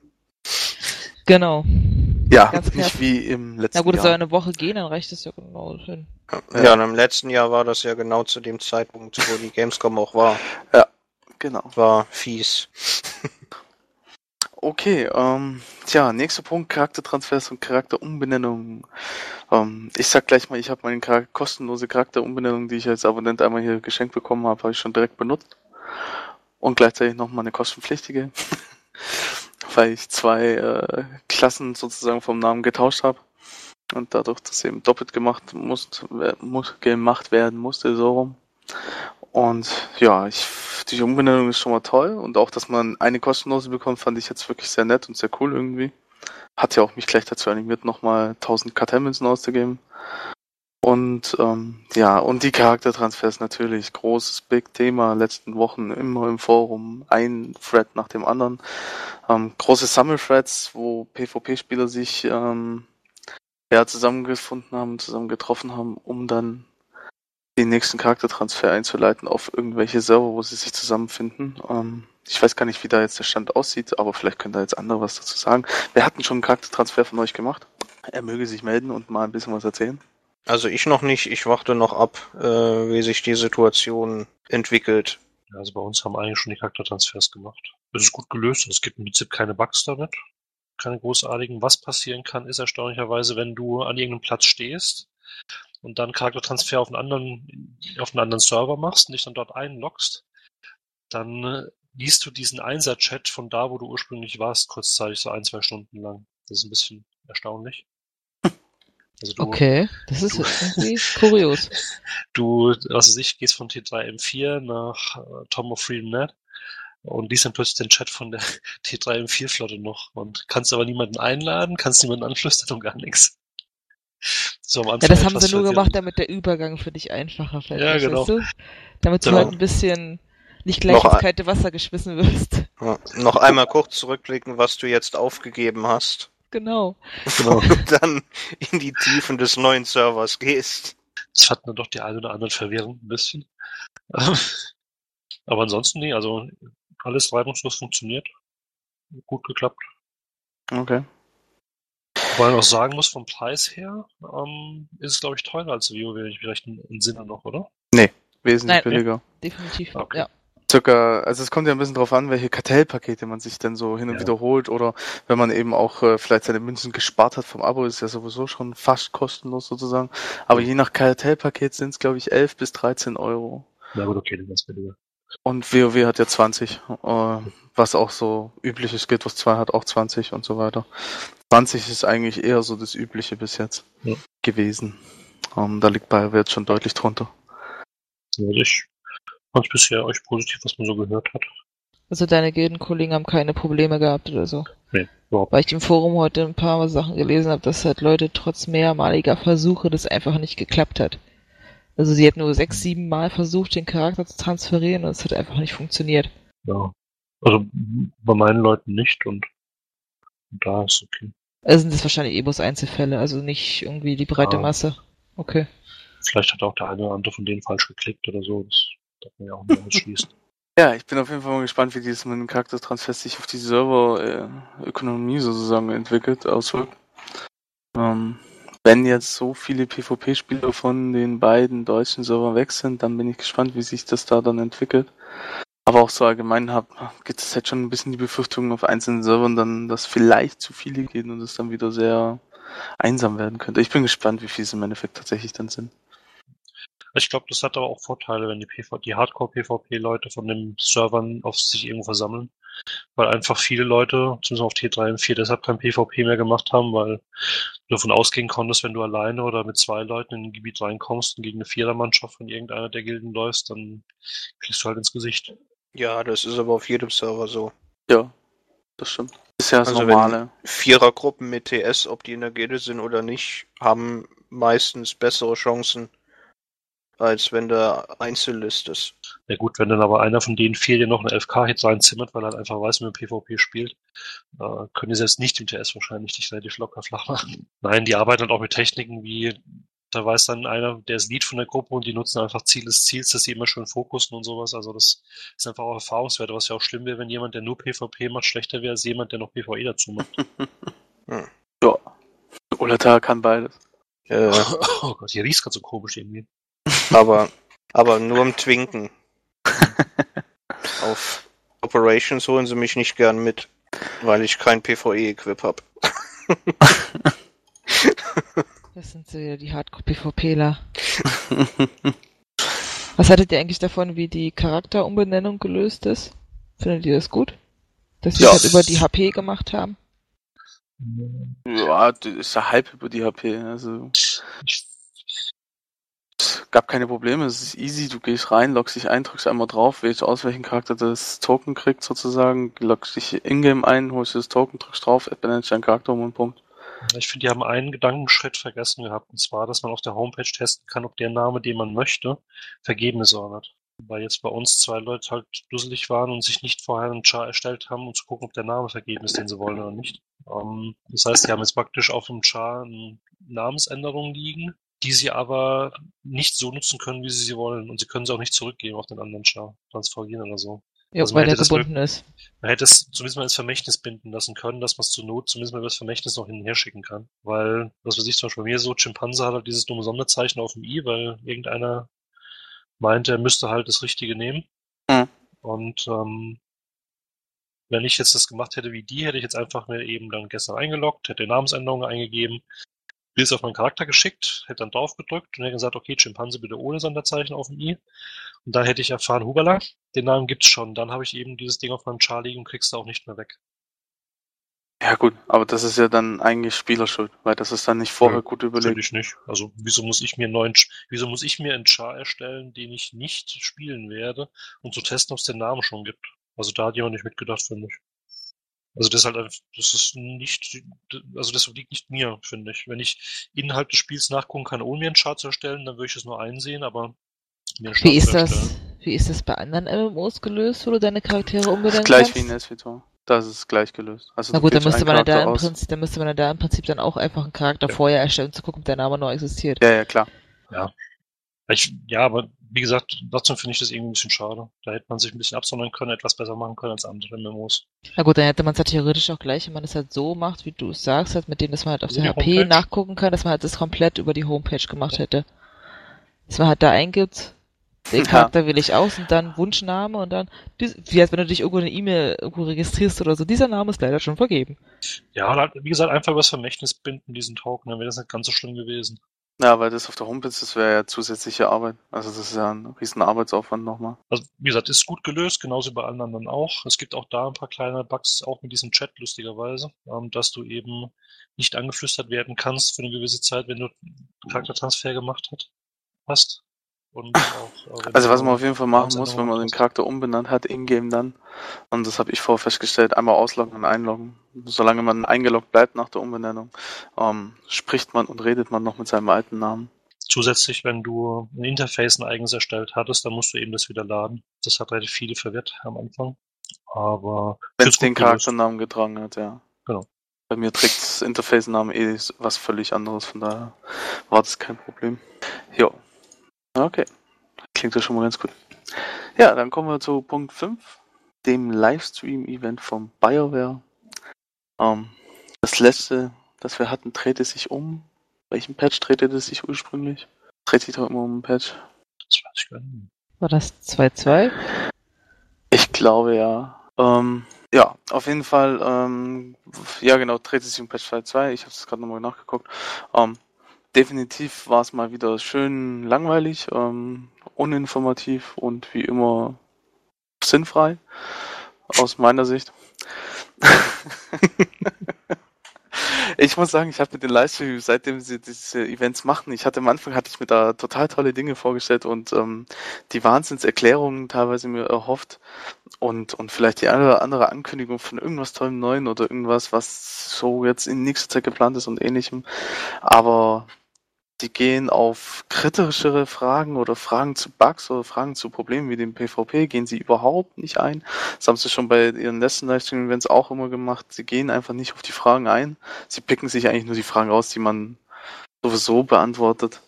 Genau. Ja, Ganz nicht wie im letzten Na gut, es soll Jahr. eine Woche gehen, dann reicht es ja genau hin. Ja. Ja, und im letzten Jahr war das ja genau zu dem Zeitpunkt, wo die Gamescom auch war. Genau. War fies. Okay, ähm, tja, nächster Punkt, Charaktertransfers und Charakterumbenennung. Ähm, ich sag gleich mal, ich habe meine Char kostenlose Charakterumbenennung, die ich als Abonnent einmal hier geschenkt bekommen habe, habe ich schon direkt benutzt. Und gleichzeitig noch mal eine kostenpflichtige, weil ich zwei äh, Klassen sozusagen vom Namen getauscht habe. Und dadurch, dass eben doppelt gemacht muss, muss, gemacht werden musste, so rum. Und ja, ich, die Umbenennung ist schon mal toll und auch, dass man eine kostenlose bekommt, fand ich jetzt wirklich sehr nett und sehr cool irgendwie. Hat ja auch mich gleich dazu animiert, nochmal 1000 Kartellmünzen auszugeben. Und ähm, ja, und die Charaktertransfers natürlich, großes Big Thema, letzten Wochen immer im Forum, ein Thread nach dem anderen. Ähm, große Sammelthreads, wo PvP-Spieler sich ähm, ja, zusammengefunden haben, zusammen getroffen haben, um dann den nächsten Charaktertransfer einzuleiten auf irgendwelche Server, wo sie sich zusammenfinden. Ähm, ich weiß gar nicht, wie da jetzt der Stand aussieht, aber vielleicht können da jetzt andere was dazu sagen. Wer hat denn schon einen Charaktertransfer von euch gemacht? Er möge sich melden und mal ein bisschen was erzählen. Also ich noch nicht, ich warte noch ab, äh, wie sich die Situation entwickelt. Also bei uns haben eigentlich schon die Charaktertransfers gemacht. Es ist gut gelöst. Es gibt im Prinzip keine Bugs damit. Keine großartigen. Was passieren kann, ist erstaunlicherweise, wenn du an irgendeinem Platz stehst und dann Charaktertransfer auf einen anderen, auf einen anderen Server machst und dich dann dort einloggst, dann äh, liest du diesen Einser-Chat von da, wo du ursprünglich warst, kurzzeitig, so ein, zwei Stunden lang. Das ist ein bisschen erstaunlich. Also du, Okay, das ist irgendwie kurios. du, was weiß ich, gehst von T3M4 nach äh, Tom of Freedom Net und liest dann plötzlich den Chat von der T3M4-Flotte noch und kannst aber niemanden einladen, kannst niemanden anflüstern und gar nichts. So am Ja, das haben sie nur gemacht, damit der Übergang für dich einfacher fällt. Ja, genau. verstehst Du? Damit du Genau. halt ein bisschen nicht gleich Noch ins kalte Wasser geschmissen wirst. Ja, noch einmal kurz zurückblicken, was du jetzt aufgegeben hast. Genau. Genau. Und dann in die Tiefen des neuen Servers gehst. Das fanden dann doch die einen oder anderen verwirrend ein bisschen. Aber ansonsten, nee, also alles reibungslos funktioniert. Gut geklappt. Okay. Wobei man auch sagen muss, vom Preis her ähm, ist es, glaube ich, teurer als WoW, wenn ich mich recht entsinne noch, oder? Wesentlich Nein. billiger. Definitiv. Okay. Ja. Circa, also es kommt ja ein bisschen drauf an, welche Kartellpakete man sich denn so hin und Ja. wieder holt oder wenn man eben auch äh, vielleicht seine Münzen gespart hat vom Abo, ist ja sowieso schon fast kostenlos sozusagen. Aber je nach Kartellpaket sind es, glaube ich, 11 bis 13 Euro. Na gut, okay, dann ganz billiger. Und WoW hat ja 20, äh, was auch so üblich ist. Guild Wars 2 hat auch 20 und so weiter. 20 ist eigentlich eher so das Übliche bis jetzt Ja. gewesen. Ähm, da liegt BioWare jetzt schon deutlich drunter. Also ich fand bisher euch positiv, was man so gehört hat. Also deine Gildenkollegen haben keine Probleme gehabt oder so. Nee, überhaupt Weil ich im Forum heute ein paar Sachen gelesen habe, dass halt Leute trotz mehrmaliger Versuche das einfach nicht geklappt hat. Also sie hat nur sechs, sieben Mal versucht, den Charakter zu transferieren und es hat einfach nicht funktioniert. Ja. Also bei meinen Leuten nicht und, und da ist okay. Also sind das wahrscheinlich eh bloß Einzelfälle, also nicht irgendwie die breite Ah. Masse. Okay. Vielleicht hat auch der eine oder andere von denen falsch geklickt oder so. Das darf man ja auch nicht ausschließen. Ja, ich bin auf jeden Fall mal gespannt, wie dieses mit dem Charaktertransfer sich auf die Server-Ökonomie sozusagen entwickelt, auswirkt. Ähm, wenn jetzt so viele PvP-Spieler von den beiden deutschen Servern weg sind, dann bin ich gespannt, wie sich das da dann entwickelt. Aber auch so allgemein gibt es halt schon ein bisschen die Befürchtung auf einzelnen Servern dann, dass vielleicht zu viele gehen und es dann wieder sehr einsam werden könnte. Ich bin gespannt, wie viele es im Endeffekt tatsächlich dann sind. Ich glaube, das hat aber auch Vorteile, wenn die, PV die Hardcore-PvP-Leute von den Servern auf sich irgendwo versammeln. Weil einfach viele Leute, zumindest auf T3 und 4, deshalb kein PvP mehr gemacht haben, weil du davon ausgehen konntest, wenn du alleine oder mit zwei Leuten in ein Gebiet reinkommst und gegen eine Vierermannschaft von irgendeiner der Gilden läufst, dann kriegst du halt ins Gesicht. Ja, das ist aber auf jedem Server so. Ja, das stimmt. Ist ja das Also Normale. Vierergruppen mit TS, ob die in der Gilde sind oder nicht, haben meistens bessere Chancen, als wenn du Einzellist ist. Ja gut, wenn dann aber einer von denen vier dir noch einen 11k-Hit reinzimmert, weil er halt einfach weiß, wie man PvP spielt, äh, können die selbst nicht im TS wahrscheinlich dich relativ locker flach machen. Nein, die arbeiten halt auch mit Techniken wie, da weiß dann einer, der ist Lead von der Gruppe und die nutzen einfach Ziel des Ziels, dass sie immer schön fokussen und sowas. Also das ist einfach auch Erfahrungswerte, was ja auch schlimm wäre, wenn jemand, der nur PvP macht, schlechter wäre als jemand, der noch PvE dazu macht. Ja. Olata kann beides. Äh, Oh Gott, hier riecht's gerade so komisch irgendwie. aber, aber nur im Twinken. Auf Operations holen sie mich nicht gern mit, weil ich kein PvE-Equip hab. Das sind so wieder die Hardcore-PvPler. Was hattet ihr eigentlich davon, wie die Charakterumbenennung gelöst ist? Findet ihr das gut? Dass sie Ja. das halt über die HP gemacht haben? Ja, das ist ja halb über die HP. Also gab keine Probleme. Es ist easy. Du gehst rein, loggst dich ein, drückst einmal drauf, wählst aus, welchen Charakter das Token kriegt sozusagen, loggst dich in-game ein, holst das Token, drückst drauf, benennst deinen Charakter um und Punkt. Ich finde, die haben einen Gedankenschritt vergessen gehabt, und zwar, dass man auf der Homepage testen kann, ob der Name, den man möchte, vergeben ist oder nicht. Weil jetzt bei uns zwei Leute halt dusselig waren und sich nicht vorher einen Char erstellt haben, um zu gucken, ob der Name vergeben ist, den sie wollen oder nicht. Ähm, das heißt, die haben jetzt praktisch auf dem Char eine Namensänderung liegen, die sie aber nicht so nutzen können, wie sie sie wollen. Und sie können sie auch nicht zurückgeben auf den anderen Char, transferieren oder so. Ja, Also man weil der hätte das gebunden ist. Man hätte es zumindest mal ins Vermächtnis binden lassen können, dass man es zur Not zumindest mal über das Vermächtnis noch hin und her schicken kann. Weil, was weiß ich, zum Beispiel bei mir so, Chimpanse hat halt dieses dumme Sonderzeichen auf dem i, weil irgendeiner meinte, er müsste halt das Richtige nehmen. Mhm. Und ähm, wenn ich jetzt das gemacht hätte wie die, hätte ich jetzt einfach mir eben dann gestern eingeloggt, hätte Namensänderungen eingegeben, Bild auf meinen Charakter geschickt, hätte dann drauf gedrückt und hätte gesagt, okay, Chimpanse bitte ohne Sonderzeichen auf dem i. Und dann hätte ich erfahren, Hubala, den Namen gibt's schon. Dann habe ich eben dieses Ding auf meinem Char liegen und kriegst du auch nicht mehr weg. Ja gut, aber das ist ja dann eigentlich Spielerschuld, weil das ist dann nicht vorher Nö, gut überlegt. ich nicht. Also wieso muss ich mir einen neuen, wieso muss ich mir einen Char erstellen, den ich nicht spielen werde, um zu testen, ob es den Namen schon gibt? Also da hat jemand nicht mitgedacht, finde ich. Also das ist halt einfach, das ist nicht, also das liegt nicht mir, finde ich. Wenn ich Inhalt des Spiels nachgucken kann, ohne mir einen Chart zu erstellen, dann würde ich es nur einsehen, aber mir Wie ist das, wie ist das bei anderen MMOs gelöst, wo du deine Charaktere Das umbenennen ist gleich kannst? wie in SVTOR. Das ist gleich gelöst. Also Na gut, dann müsste man ja da im. Prinzip, dann müsste man ja da im Prinzip dann auch einfach einen Charakter Ja. vorher erstellen, um zu gucken, ob der Name noch existiert. Ja, ja, klar. Ich, ja, aber wie gesagt, trotzdem finde ich das irgendwie ein bisschen schade. Da hätte man sich ein bisschen absondern können, etwas besser machen können als andere MMOs. Na gut, dann hätte man es ja theoretisch auch gleich, wenn man es halt so macht, wie du es sagst, halt mit dem, dass man halt auf der HP Homepage? nachgucken kann, dass man halt das komplett über die Homepage gemacht hätte. Dass man halt da eingibt, den Ja. Charakter wähle ich aus und dann Wunschname und dann, wie als wenn du dich irgendwo eine E-Mail irgendwo registrierst oder so, dieser Name ist leider schon vergeben. Ja, halt, wie gesagt, einfach übers Vermächtnis binden, diesen Token, dann wäre das nicht ganz so schlimm gewesen. Ja, weil das auf der Homepage, das wäre ja zusätzliche Arbeit. Also das ist ja ein riesen Arbeitsaufwand nochmal. Also, wie gesagt, ist gut gelöst, genauso bei allen anderen auch. Es gibt auch da ein paar kleine Bugs, auch mit diesem Chat, lustigerweise, ähm, dass du eben nicht angeflüstert werden kannst für eine gewisse Zeit, wenn du Charaktertransfer gemacht hat, hast. Und auch, äh, Also was man auf jeden Fall machen muss, wenn man den. Charakter umbenannt hat, in-game dann, und das habe ich vorher festgestellt, einmal ausloggen und einloggen. Solange man eingeloggt bleibt nach der Umbenennung, ähm, spricht man und redet man noch mit seinem alten Namen. Zusätzlich, wenn du ein Interface ein eigenes erstellt hattest, dann musst du eben das wieder laden. Das hat relativ viele verwirrt am Anfang. Aber Wenn es den. Charakternamen getragen hat, ja. Genau. Bei mir trägt das Interface-Name eh was völlig anderes, von daher war das kein Problem. Jo. Okay. Klingt ja schon mal ganz gut. Ja, dann kommen wir zu Punkt 5, dem Livestream-Event von BioWare. Ähm, das letzte, das wir hatten, drehte sich um. Welchen Patch drehte es sich ursprünglich? Dreht sich doch immer um einen Patch. Das weiß ich gar nicht. War das 2-2? Ich glaube ja. Ähm, ja, auf jeden Fall, ähm, ja genau, dreht sich um Patch 2.2. Ich habe es gerade nochmal nachgeguckt. Ähm, definitiv war es mal wieder schön langweilig, ähm, uninformativ und wie immer sinnfrei aus meiner Sicht. ich muss sagen, ich habe mit den Livestreams, seitdem sie diese Events machen, ich hatte am Anfang hatte ich mir da total tolle Dinge vorgestellt und ähm, die Wahnsinnserklärungen teilweise mir erhofft und und vielleicht die eine oder andere Ankündigung von irgendwas tollem Neuen oder irgendwas, was so jetzt in nächster Zeit geplant ist und ähnlichem. Aber die gehen auf kritischere Fragen oder Fragen zu Bugs oder Fragen zu Problemen wie dem PvP, gehen sie überhaupt nicht ein. Das haben sie schon bei ihren letzten Livestream-Events auch immer gemacht. Sie gehen einfach nicht auf die Fragen ein. Sie picken sich eigentlich nur die Fragen raus, die man sowieso beantwortet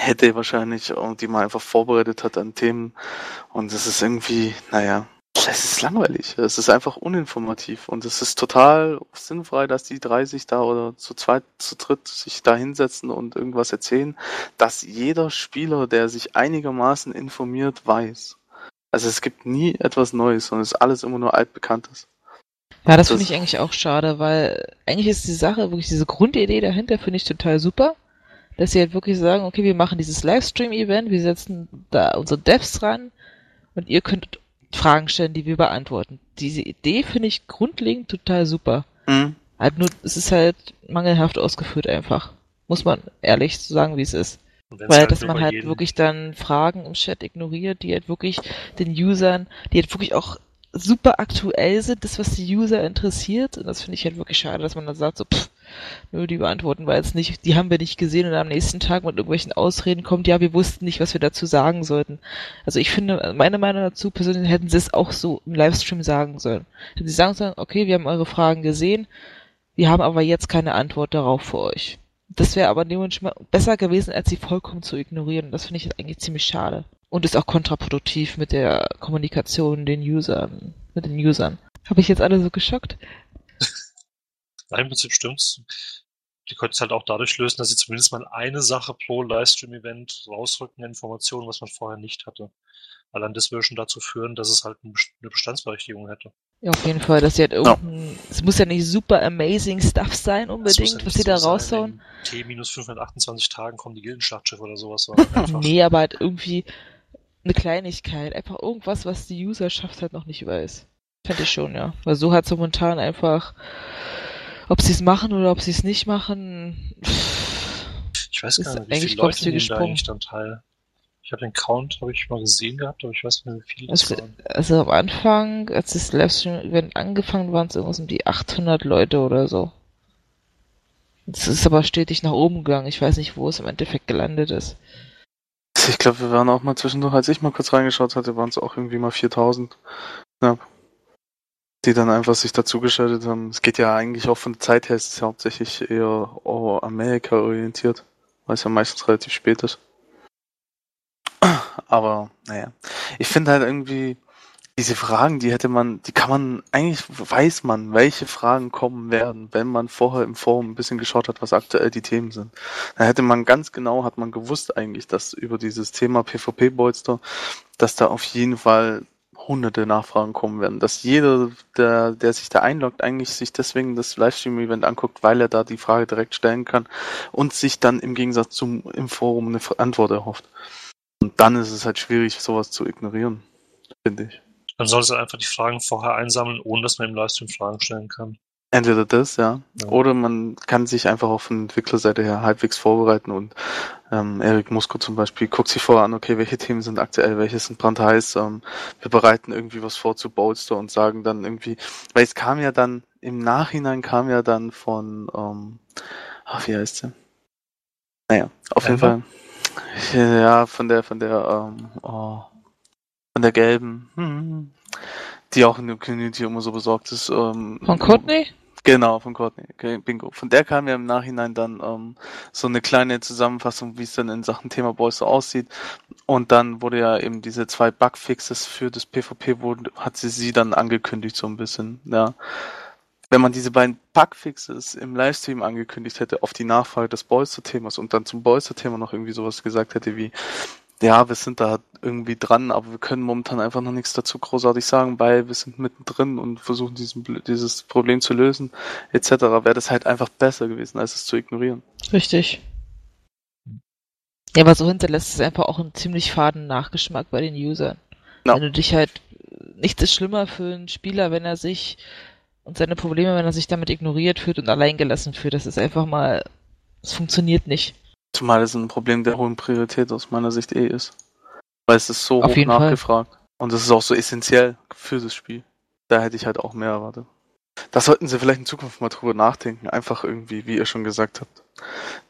hätte wahrscheinlich und die man einfach vorbereitet hat an Themen. Und es ist irgendwie, naja, es ist langweilig. Es ist einfach uninformativ und es ist total sinnfrei, dass die drei sich da oder zu zweit, zu dritt sich da hinsetzen und irgendwas erzählen, dass jeder Spieler, der sich einigermaßen informiert, weiß. Also es gibt nie etwas Neues, sondern es ist alles immer nur altbekanntes. Ja, das, das finde ich eigentlich auch schade, weil eigentlich ist die Sache, wirklich diese Grundidee dahinter finde ich total super, dass sie halt wirklich sagen, okay, wir machen dieses Livestream-Event, wir setzen da unsere Devs ran und ihr könnt Fragen stellen, die wir beantworten. Diese Idee finde ich grundlegend total super. Mhm. Halt nur, es ist halt mangelhaft ausgeführt einfach. Muss man ehrlich so sagen, wie es ist. Weil, halt dass man halt wirklich dann Fragen im Chat ignoriert, die halt wirklich den Usern, die halt wirklich auch super aktuell sind, das, was die User interessiert. Und das finde ich halt wirklich schade, dass man dann sagt, so, pff, nö, die beantworten wir jetzt nicht, die haben wir nicht gesehen und am nächsten Tag mit irgendwelchen Ausreden kommt, ja, wir wussten nicht, was wir dazu sagen sollten. Also ich finde, meine Meinung dazu persönlich hätten sie es auch so im Livestream sagen sollen. Hätten sie sagen sollen, okay, wir haben eure Fragen gesehen, wir haben aber jetzt keine Antwort darauf für euch. Das wäre aber dementsprechend besser gewesen, als sie vollkommen zu ignorieren. Das finde ich eigentlich ziemlich schade. Und ist auch kontraproduktiv mit der Kommunikation den Usern, mit den Usern. Habe ich jetzt alle so geschockt? Nein, im Prinzip stimmt's. Die könnten es halt auch dadurch lösen, dass sie zumindest mal eine Sache pro Livestream-Event rausrücken, Informationen, was man vorher nicht hatte. Allein das würde schon dazu führen, dass es halt eine Bestandsberechtigung hätte. Ja, auf jeden Fall, dass sie halt irgendein, es ja. muss ja nicht super amazing Stuff sein unbedingt, ja was sie da raushauen. T minus 528 Tagen kommen die Gildenschlachtschiffe oder sowas. nee, aber halt irgendwie eine Kleinigkeit, einfach irgendwas, was die Userschaft halt noch nicht weiß. Fände ich schon, ja. Weil so hat es momentan einfach, ob sie es machen oder ob sie es nicht machen. Ich weiß gar nicht, wie viele Leute nehmen da eigentlich dann teil. Ich habe den Count, habe ich mal gesehen gehabt, aber ich weiß nicht, wie viele also, waren. Also am Anfang, als das Livestream-Event angefangen waren es irgendwas um die 800 Leute oder so. Das ist aber stetig nach oben gegangen. Ich weiß nicht, wo es im Endeffekt gelandet ist. Ich glaube, wir waren auch mal zwischendurch, als ich mal kurz reingeschaut hatte, waren es auch irgendwie mal 4000 knapp. Die dann einfach sich dazugeschaltet haben. Es geht ja eigentlich auch von der Zeit her, es ist hauptsächlich eher Amerika orientiert, weil es ja meistens relativ spät ist. Aber, naja. Ich finde halt irgendwie, diese Fragen, die hätte man, die kann man, eigentlich weiß man, welche Fragen kommen werden, wenn man vorher im Forum ein bisschen geschaut hat, was aktuell die Themen sind. Da hätte man ganz genau, hat man gewusst eigentlich, dass über dieses Thema PvP-Bolster, dass da auf jeden Fall hunderte Nachfragen kommen werden, dass jeder, der, der sich da einloggt, eigentlich sich deswegen das Livestream-Event anguckt, weil er da die Frage direkt stellen kann und sich dann im Gegensatz zum im Forum eine Antwort erhofft. Und dann ist es halt schwierig, sowas zu ignorieren, finde ich. Man sollte einfach die Fragen vorher einsammeln, ohne dass man im Livestream Fragen stellen kann. Entweder das, ja. ja. Oder man kann sich einfach auf von Entwicklerseite her halbwegs vorbereiten und ähm, Erik Musko zum Beispiel guckt sich vorher an, okay, welche Themen sind aktuell, welche sind brandheiß, ähm, wir bereiten irgendwie was vor zu Bolster und sagen dann irgendwie, weil es kam ja dann, im Nachhinein kam ja dann von, ähm, ach, wie heißt sie? Naja, auf jeden Fall, ja, von der, von der, ähm, oh, von der gelben, hm, die auch in der Community immer so besorgt ist. Ähm, von Courtney? Genau, von Courtney. Okay, bingo. Von der kam ja im Nachhinein dann ähm, so eine kleine Zusammenfassung, wie es dann in Sachen Thema Boys so aussieht. Und dann wurde ja eben diese zwei Bugfixes für das PvP wurden, hat sie sie dann angekündigt so ein bisschen. Ja. Wenn man diese beiden Bugfixes im Livestream angekündigt hätte auf die Nachfrage des Boyster-Themas und dann zum Boyster-Thema noch irgendwie sowas gesagt hätte wie, ja, wir sind da irgendwie dran, aber wir können momentan einfach noch nichts dazu großartig sagen, weil wir sind mittendrin und versuchen diesen, dieses Problem zu lösen, etc. Wäre das halt einfach besser gewesen, als es zu ignorieren. Richtig. Ja, aber so hinterlässt es einfach auch einen ziemlich faden Nachgeschmack bei den Usern. Ja. Wenn du dich halt, nichts ist schlimmer für einen Spieler, wenn er sich und seine Probleme, wenn er sich damit ignoriert fühlt und alleingelassen fühlt. Das ist einfach mal, es funktioniert nicht. Zumal es ein Problem der hohen Priorität aus meiner Sicht eh ist. Weil es ist so Auf hoch jeden Fall. nachgefragt. Und es ist auch so essentiell für das Spiel. Da hätte ich halt auch mehr erwartet. Da sollten sie vielleicht in Zukunft mal drüber nachdenken. Einfach irgendwie, wie ihr schon gesagt habt,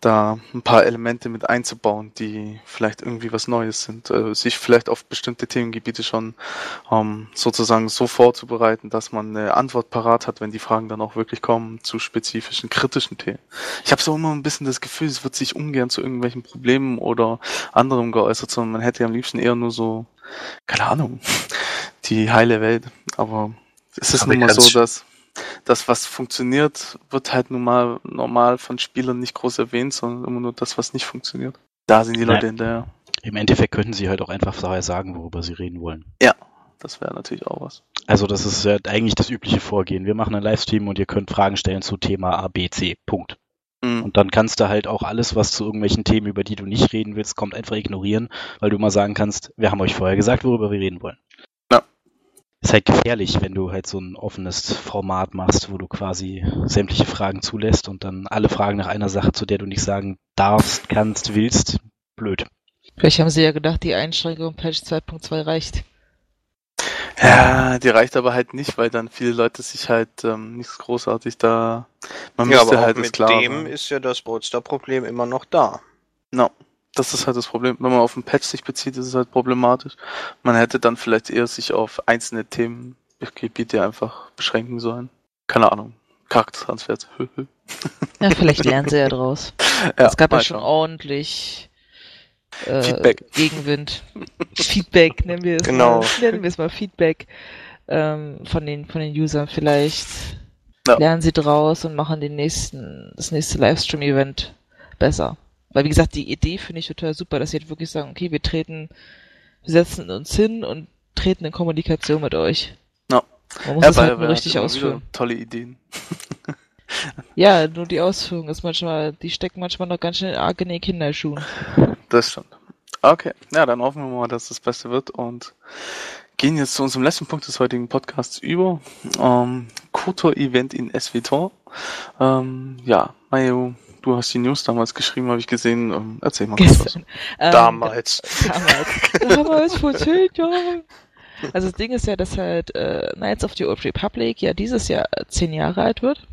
da ein paar Elemente mit einzubauen, die vielleicht irgendwie was Neues sind. Äh, sich vielleicht auf bestimmte Themengebiete schon ähm, sozusagen so vorzubereiten, dass man eine Antwort parat hat, wenn die Fragen dann auch wirklich kommen zu spezifischen, kritischen Themen. Ich habe so immer ein bisschen das Gefühl, es wird sich ungern zu irgendwelchen Problemen oder anderem geäußert, sondern man hätte am liebsten eher nur so, keine Ahnung, die heile Welt. Aber es ist nun mal so, dass das, was funktioniert, wird halt nun mal normal von Spielern nicht groß erwähnt, sondern immer nur das, was nicht funktioniert. Da sind die Nein. Leute hinterher. Im Endeffekt könnten sie halt auch einfach vorher sagen, worüber sie reden wollen. Das wäre natürlich auch was. Also das ist ja eigentlich das übliche Vorgehen. Wir machen einen Livestream und ihr könnt Fragen stellen zu Thema A, B, C. Punkt. Mhm. Und dann kannst du halt auch alles, was zu irgendwelchen Themen, über die du nicht reden willst, kommt, einfach ignorieren, weil du mal sagen kannst, wir haben euch vorher gesagt, worüber wir reden wollen. Ist halt gefährlich, wenn du halt so ein offenes Format machst, wo du quasi sämtliche Fragen zulässt und dann alle Fragen nach einer Sache, zu der du nicht sagen darfst, kannst, willst. Blöd. Vielleicht haben sie ja gedacht, die Einschränkung Patch 2.2 reicht. Ja, die reicht aber halt nicht, weil dann viele Leute sich halt ähm, nichts großartig da. Man Ja, müsste aber auch halt das mit klar. dem ist ja das Roadster-Problem immer noch da. No. Das ist halt das Problem. Wenn man auf den Patch sich bezieht, ist es halt problematisch. Man hätte dann vielleicht eher sich auf einzelne Themengebiete einfach beschränken sollen. Keine Ahnung. Charaktertransfers. Ja, vielleicht lernen sie ja draus. ja, es gab ja schon schauen. ordentlich äh, Feedback. Gegenwind. Feedback, nennen wir es Genau. mal. Nennen wir es mal Feedback ähm, von den von den Usern. Vielleicht Ja. lernen sie draus und machen den nächsten, das nächste Livestream-Event besser. Weil wie gesagt, die Idee finde ich total super, dass sie halt wirklich sagen, okay, wir treten, wir setzen uns hin und treten in Kommunikation mit euch. Ja. Man muss Ja, weil halt nur richtig ausführen. Tolle Ideen. Ja, nur die Ausführung ist manchmal, die stecken manchmal noch ganz schön arg in den Kinderschuhen. Das stimmt. Okay, ja, dann hoffen wir mal, dass das Beste wird und gehen jetzt zu unserem letzten Punkt des heutigen Podcasts über. Ähm, Kotor-Event in SWTOR. Ähm, ja, Mayo, du hast die News damals geschrieben, habe ich gesehen. Ähm, erzähl mal kurz was. Gestern. Ähm, Damals. Damals. Damals vor zehn Jahren. Also das Ding ist ja, dass halt äh, Knights of the Old Republic ja dieses Jahr äh, zehn Jahre alt wird.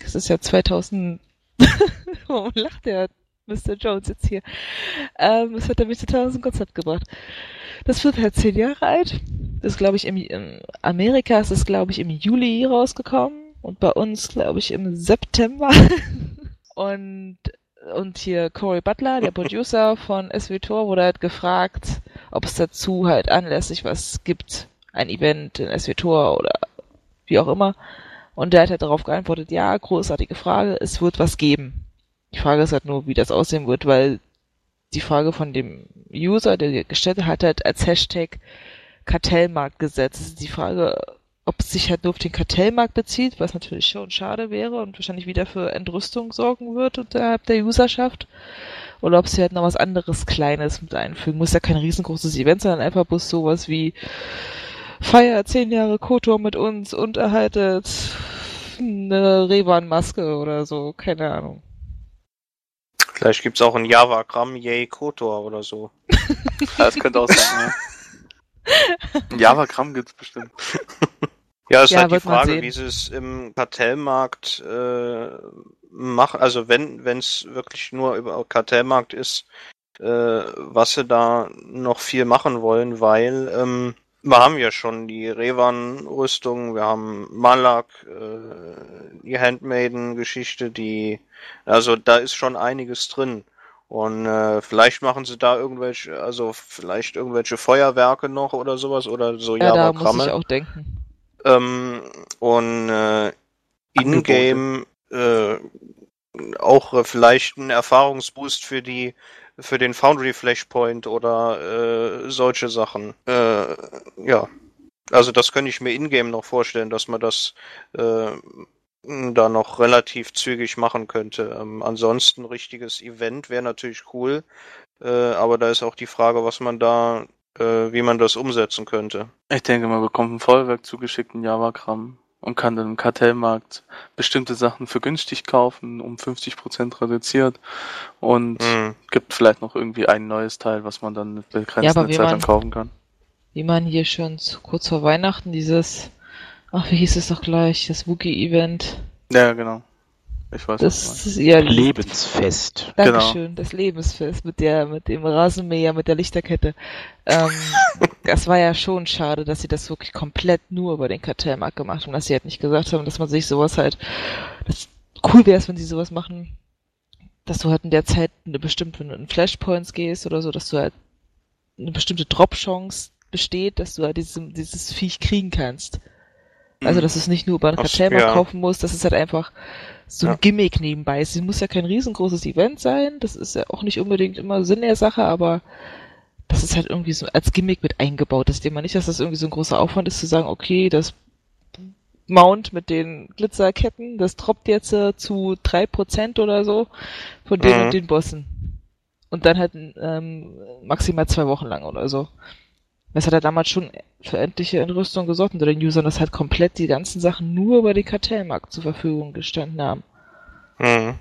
Das ist ja 2000. Warum lacht der Mr. Jones jetzt hier? Ähm, das hat er mich total aus dem Konzept gebracht. Das wird halt zehn Jahre alt. Das ist, glaube ich, im, in Amerika ist es, glaube ich, im Juli rausgekommen. Und bei uns, glaube ich, im September. und, und hier Corey Butler, der Producer von SWTOR, wurde halt gefragt, ob es dazu halt anlässlich was gibt. Ein Event in SWTOR oder wie auch immer. Und der hat halt darauf geantwortet, ja, großartige Frage, es wird was geben. Die Frage ist halt nur, wie das aussehen wird, weil die Frage von dem User, der gestellt hat, hat als Hashtag Kartellmarkt gesetzt. Die Frage, ob es sich halt nur auf den Kartellmarkt bezieht, was natürlich schon schade wäre und wahrscheinlich wieder für Entrüstung sorgen wird unterhalb der Userschaft. Oder ob sie halt noch was anderes Kleines mit einfügen. Muss ja kein riesengroßes Event sein, einfach bloß sowas wie Feier zehn Jahre Kotor mit uns und erhaltet eine Reban-Maske oder so, keine Ahnung. Vielleicht gibt's auch ein Java-Gramm Yay Kotor oder so. Das könnte auch sein, ja. Ein Java-Gramm gibt's bestimmt. Ja, ist Ja, halt die Frage, wie sie es im Kartellmarkt äh, machen. Also wenn wenn es wirklich nur über Kartellmarkt ist, äh, was sie da noch viel machen wollen, weil ähm, wir haben ja schon die Revan-Rüstung, wir haben Malak, äh, die Handmaiden-Geschichte, die also da ist schon einiges drin. Und äh, vielleicht machen sie da irgendwelche, also vielleicht irgendwelche Feuerwerke noch oder sowas oder so Ja, da muss ich auch denken. Ähm, und äh, in-game äh, auch äh, vielleicht ein Erfahrungsboost für die für den Foundry Flashpoint oder äh, solche Sachen. Äh, ja. Also das könnte ich mir in-game noch vorstellen, dass man das äh, da noch relativ zügig machen könnte. Ähm, ansonsten richtiges Event wäre natürlich cool. Äh, aber da ist auch die Frage, was man da, äh, wie man das umsetzen könnte. Ich denke, man bekommt ein Vollwerk zugeschickt in Java-Kram und kann dann im Kartellmarkt bestimmte Sachen für günstig kaufen, um 50% reduziert und Hm. gibt vielleicht noch irgendwie ein neues Teil, was man dann mit Ja, begrenzter wie Zeit man- dann kaufen kann. Wie man hier schon zu, kurz vor Weihnachten dieses, ach, wie hieß es doch gleich, das Wookie-Event. Ja, genau. Ich weiß Das ist ja Lebensfest. Dankeschön, das Lebensfest mit der, mit dem Rasenmäher, mit der Lichterkette. Ähm, das war ja schon schade, dass sie das wirklich komplett nur über den Kartellmarkt gemacht haben, dass sie halt nicht gesagt haben, dass man sich sowas halt, das cool wäre es, wenn sie sowas machen, dass du halt in der Zeit eine bestimmte, wenn du in Flashpoints gehst oder so, dass du halt eine bestimmte Drop-Chance besteht, dass du halt dieses, dieses Viech kriegen kannst. Also, Mhm. dass du es nicht nur über den Kartellmarkt ja. kaufen musst, dass es halt einfach so ein Ja. Gimmick nebenbei ist. Es muss ja kein riesengroßes Event sein, das ist ja auch nicht unbedingt immer Sinn der Sache, aber das ist halt irgendwie so als Gimmick mit eingebaut. Das ist immer nicht, dass das irgendwie so ein großer Aufwand ist, zu sagen, okay, das Mount mit den Glitzerketten, das droppt jetzt äh, zu drei Prozent oder so von den Mhm. und den Bossen. Und dann halt ähm, maximal zwei Wochen lang oder so. Das hat er damals schon für endliche Entrüstung gesorgt unter den Usern, dass halt komplett die ganzen Sachen nur über den Kartellmarkt zur Verfügung gestanden haben. Hm.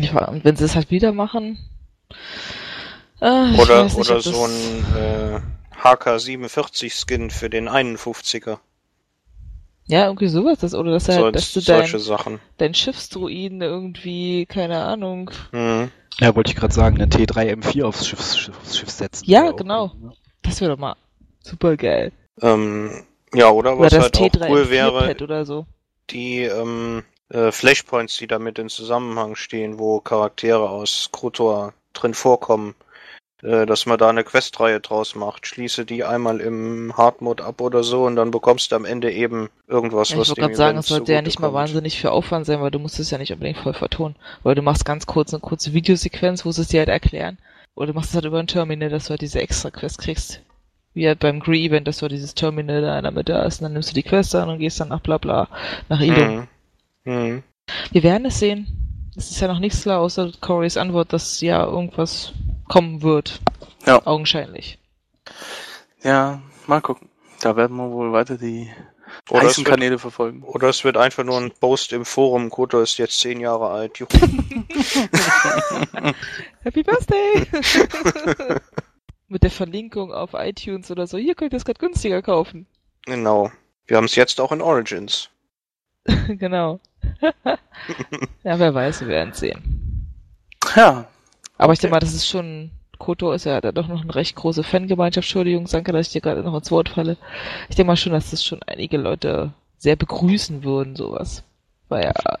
Ja, und wenn sie es halt wieder machen. Äh, Oder, nicht, oder so ein äh, HK47-Skin für den 51er. Ja, irgendwie sowas, das, oder dass, er halt, dass du dein, solche Sachen. dein Schiffsdruiden irgendwie, keine Ahnung. Hm. Ja, wollte ich gerade sagen, eine T3M4 aufs Schiff, aufs Schiff setzen. Ja, genau. Das wäre doch mal super geil. Ähm, ja, oder Oder was das halt auch cool T3 wäre, so. die ähm, äh, Flashpoints, die damit in Zusammenhang stehen, wo Charaktere aus Krutor drin vorkommen, äh, dass man da eine Questreihe draus macht. Schließe die einmal im Hardmode ab oder so und dann bekommst du am Ende eben irgendwas, Ja, was ich wollte gerade sagen, es sollte ja nicht mal zugutekommt. wahnsinnig viel Aufwand sein, weil du musst es ja nicht unbedingt voll vertonen. Oder du machst ganz kurz eine kurze Videosequenz, wo sie es dir halt erklären. Oder du machst es halt über ein Terminal, dass du halt diese extra Quest kriegst. Wie halt beim Gree-Event, dass du dieses Terminal da in der Mitte hast und dann nimmst du die Quest an und gehst dann nach bla bla, nach Ilum. Hm. Hm. Wir werden es sehen. Es ist ja noch nichts klar, außer Corys Antwort, dass ja irgendwas kommen wird. Ja. Augenscheinlich. Ja, mal gucken. Da werden wir wohl weiter die Oder, es heißen wird, Kanäle verfolgen. oder es wird einfach nur ein Post im Forum, Koto ist jetzt zehn Jahre alt. Juhu. Happy Birthday! Mit der Verlinkung auf iTunes oder so. Hier könnt ihr es gerade günstiger kaufen. genau. Wir haben es jetzt auch in Origins. genau. ja, wer weiß, wir werden sehen. Ja, Aber ich denke mal, das ist schon. Koto ist ja da doch noch eine recht große Fangemeinschaft. Entschuldigung, danke, dass ich dir gerade noch ins Wort falle. Ich denke mal schon, dass das schon einige Leute sehr begrüßen würden, sowas. Weil ja,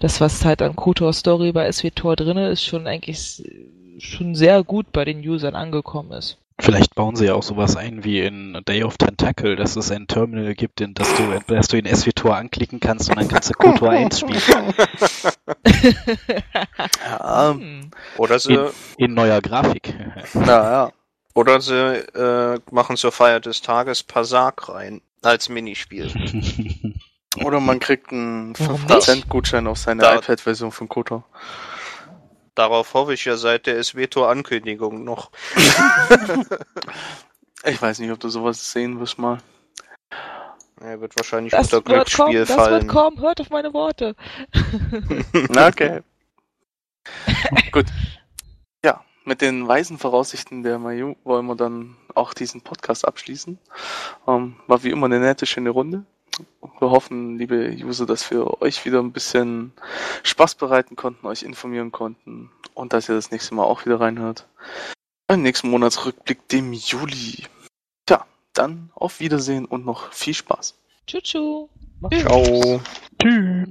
das, was halt an Kotor Story bei SWTOR drinne ist, schon eigentlich schon sehr gut bei den Usern angekommen ist. Vielleicht bauen sie ja auch sowas ein wie in Day of Tentacle, dass es ein Terminal gibt, in das du, dass du in SWTOR anklicken kannst und dann kannst du KOTOR 1 spielen. ja, Hm. Oder sie, In, in neuer Grafik. ja, ja. oder sie äh, machen zur Feier des Tages Pasak rein als Minispiel. Oder man kriegt einen Warum 5% Gutschein auf seine iPad-Version von Kotor. Darauf hoffe ich ja seit der SWTOR-Ankündigung noch. Ich weiß nicht, ob du sowas sehen wirst mal. Er wird wahrscheinlich Das unter wird kommen, Glücksspiel das fallen. wird kommen, hört auf meine Worte. Na, okay. Gut. Ja, mit den weisen Voraussichten der Mayu wollen wir dann auch diesen Podcast abschließen. Ähm, war wie immer eine nette, schöne Runde. Wir hoffen, liebe User, dass wir euch wieder ein bisschen Spaß bereiten konnten, euch informieren konnten und dass ihr das nächste Mal auch wieder reinhört. Beim nächsten Monatsrückblick, dem Juli. Tja, dann auf Wiedersehen und noch viel Spaß. Tschüss. Ciao. Tschüss.